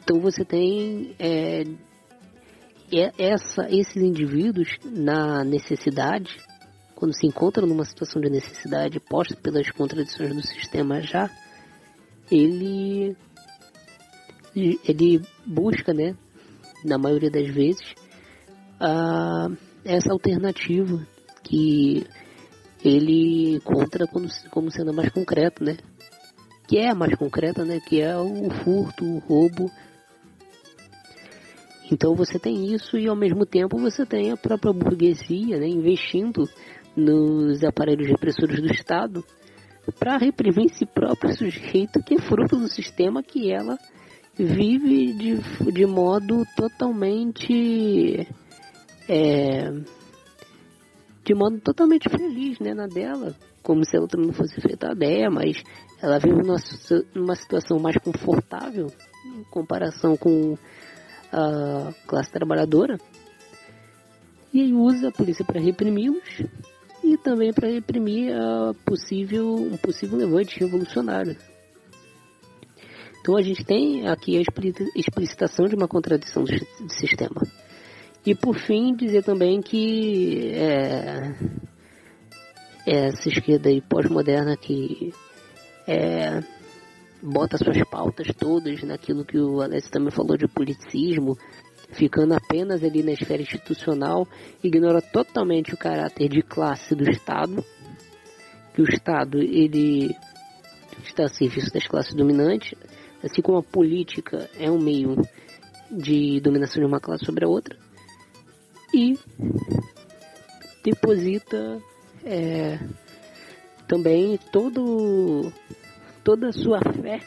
Então você tem é, essa, esses indivíduos na necessidade, quando se encontram numa situação de necessidade posta pelas contradições do sistema já, ele ele busca, né, na maioria das vezes, a, essa alternativa que ele encontra como, como sendo mais concreto, né? Que é mais concreta, né? Que é o furto, o roubo. Então você tem isso e ao mesmo tempo você tem a própria burguesia, né? Investindo nos aparelhos repressores do Estado para reprimir esse próprio sujeito que é fruto do sistema que ela vive de, de modo totalmente é, de modo totalmente feliz né, na dela, como se ela também não fosse é, mas ela vive numa, numa situação mais confortável em comparação com a classe trabalhadora e usa a polícia para reprimi-los e também para reprimir a possível, um possível levante revolucionário. Então a gente tem aqui a explicitação de uma contradição do, sistema. E por fim dizer também que é, essa esquerda pós-moderna que é, bota suas pautas todas naquilo que o Alex também falou de politicismo, ficando apenas ali na esfera institucional, ignora totalmente o caráter de classe do Estado, que o Estado ele está a serviço das classes dominantes, assim como a política é um meio de dominação de uma classe sobre a outra, e deposita é, também todo, toda a sua fé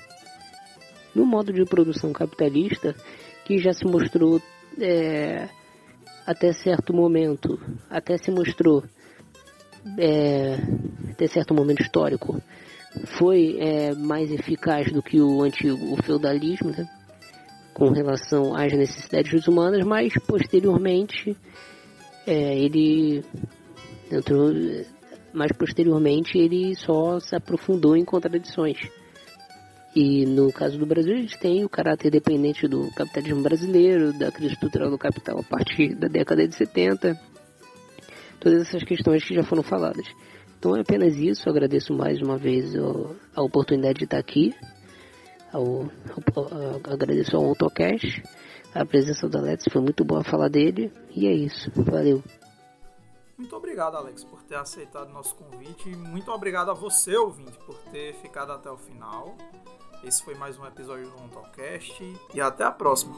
no modo de produção capitalista que já se mostrou é, até certo momento, até se mostrou é, até certo momento histórico, foi é, mais eficaz do que o antigo feudalismo, né? Com relação às necessidades humanas, mas posteriormente é, ele entrou, mas posteriormente ele só se aprofundou em contradições. E no caso do Brasil, a gente tem o caráter dependente do capitalismo brasileiro, da crise estrutural do capital a partir da década de 70, todas essas questões que já foram faladas. Então é apenas isso. Eu agradeço mais uma vez a oportunidade de estar aqui. Ao, ao, agradeço ao AutoCash, a presença do Alex, foi muito boa falar dele. E é isso. Valeu. Muito obrigado, Alex, por ter aceitado nosso convite. E muito obrigado a você, ouvinte, por ter ficado até o final. Esse foi mais um episódio do AutoCast. E até a próxima.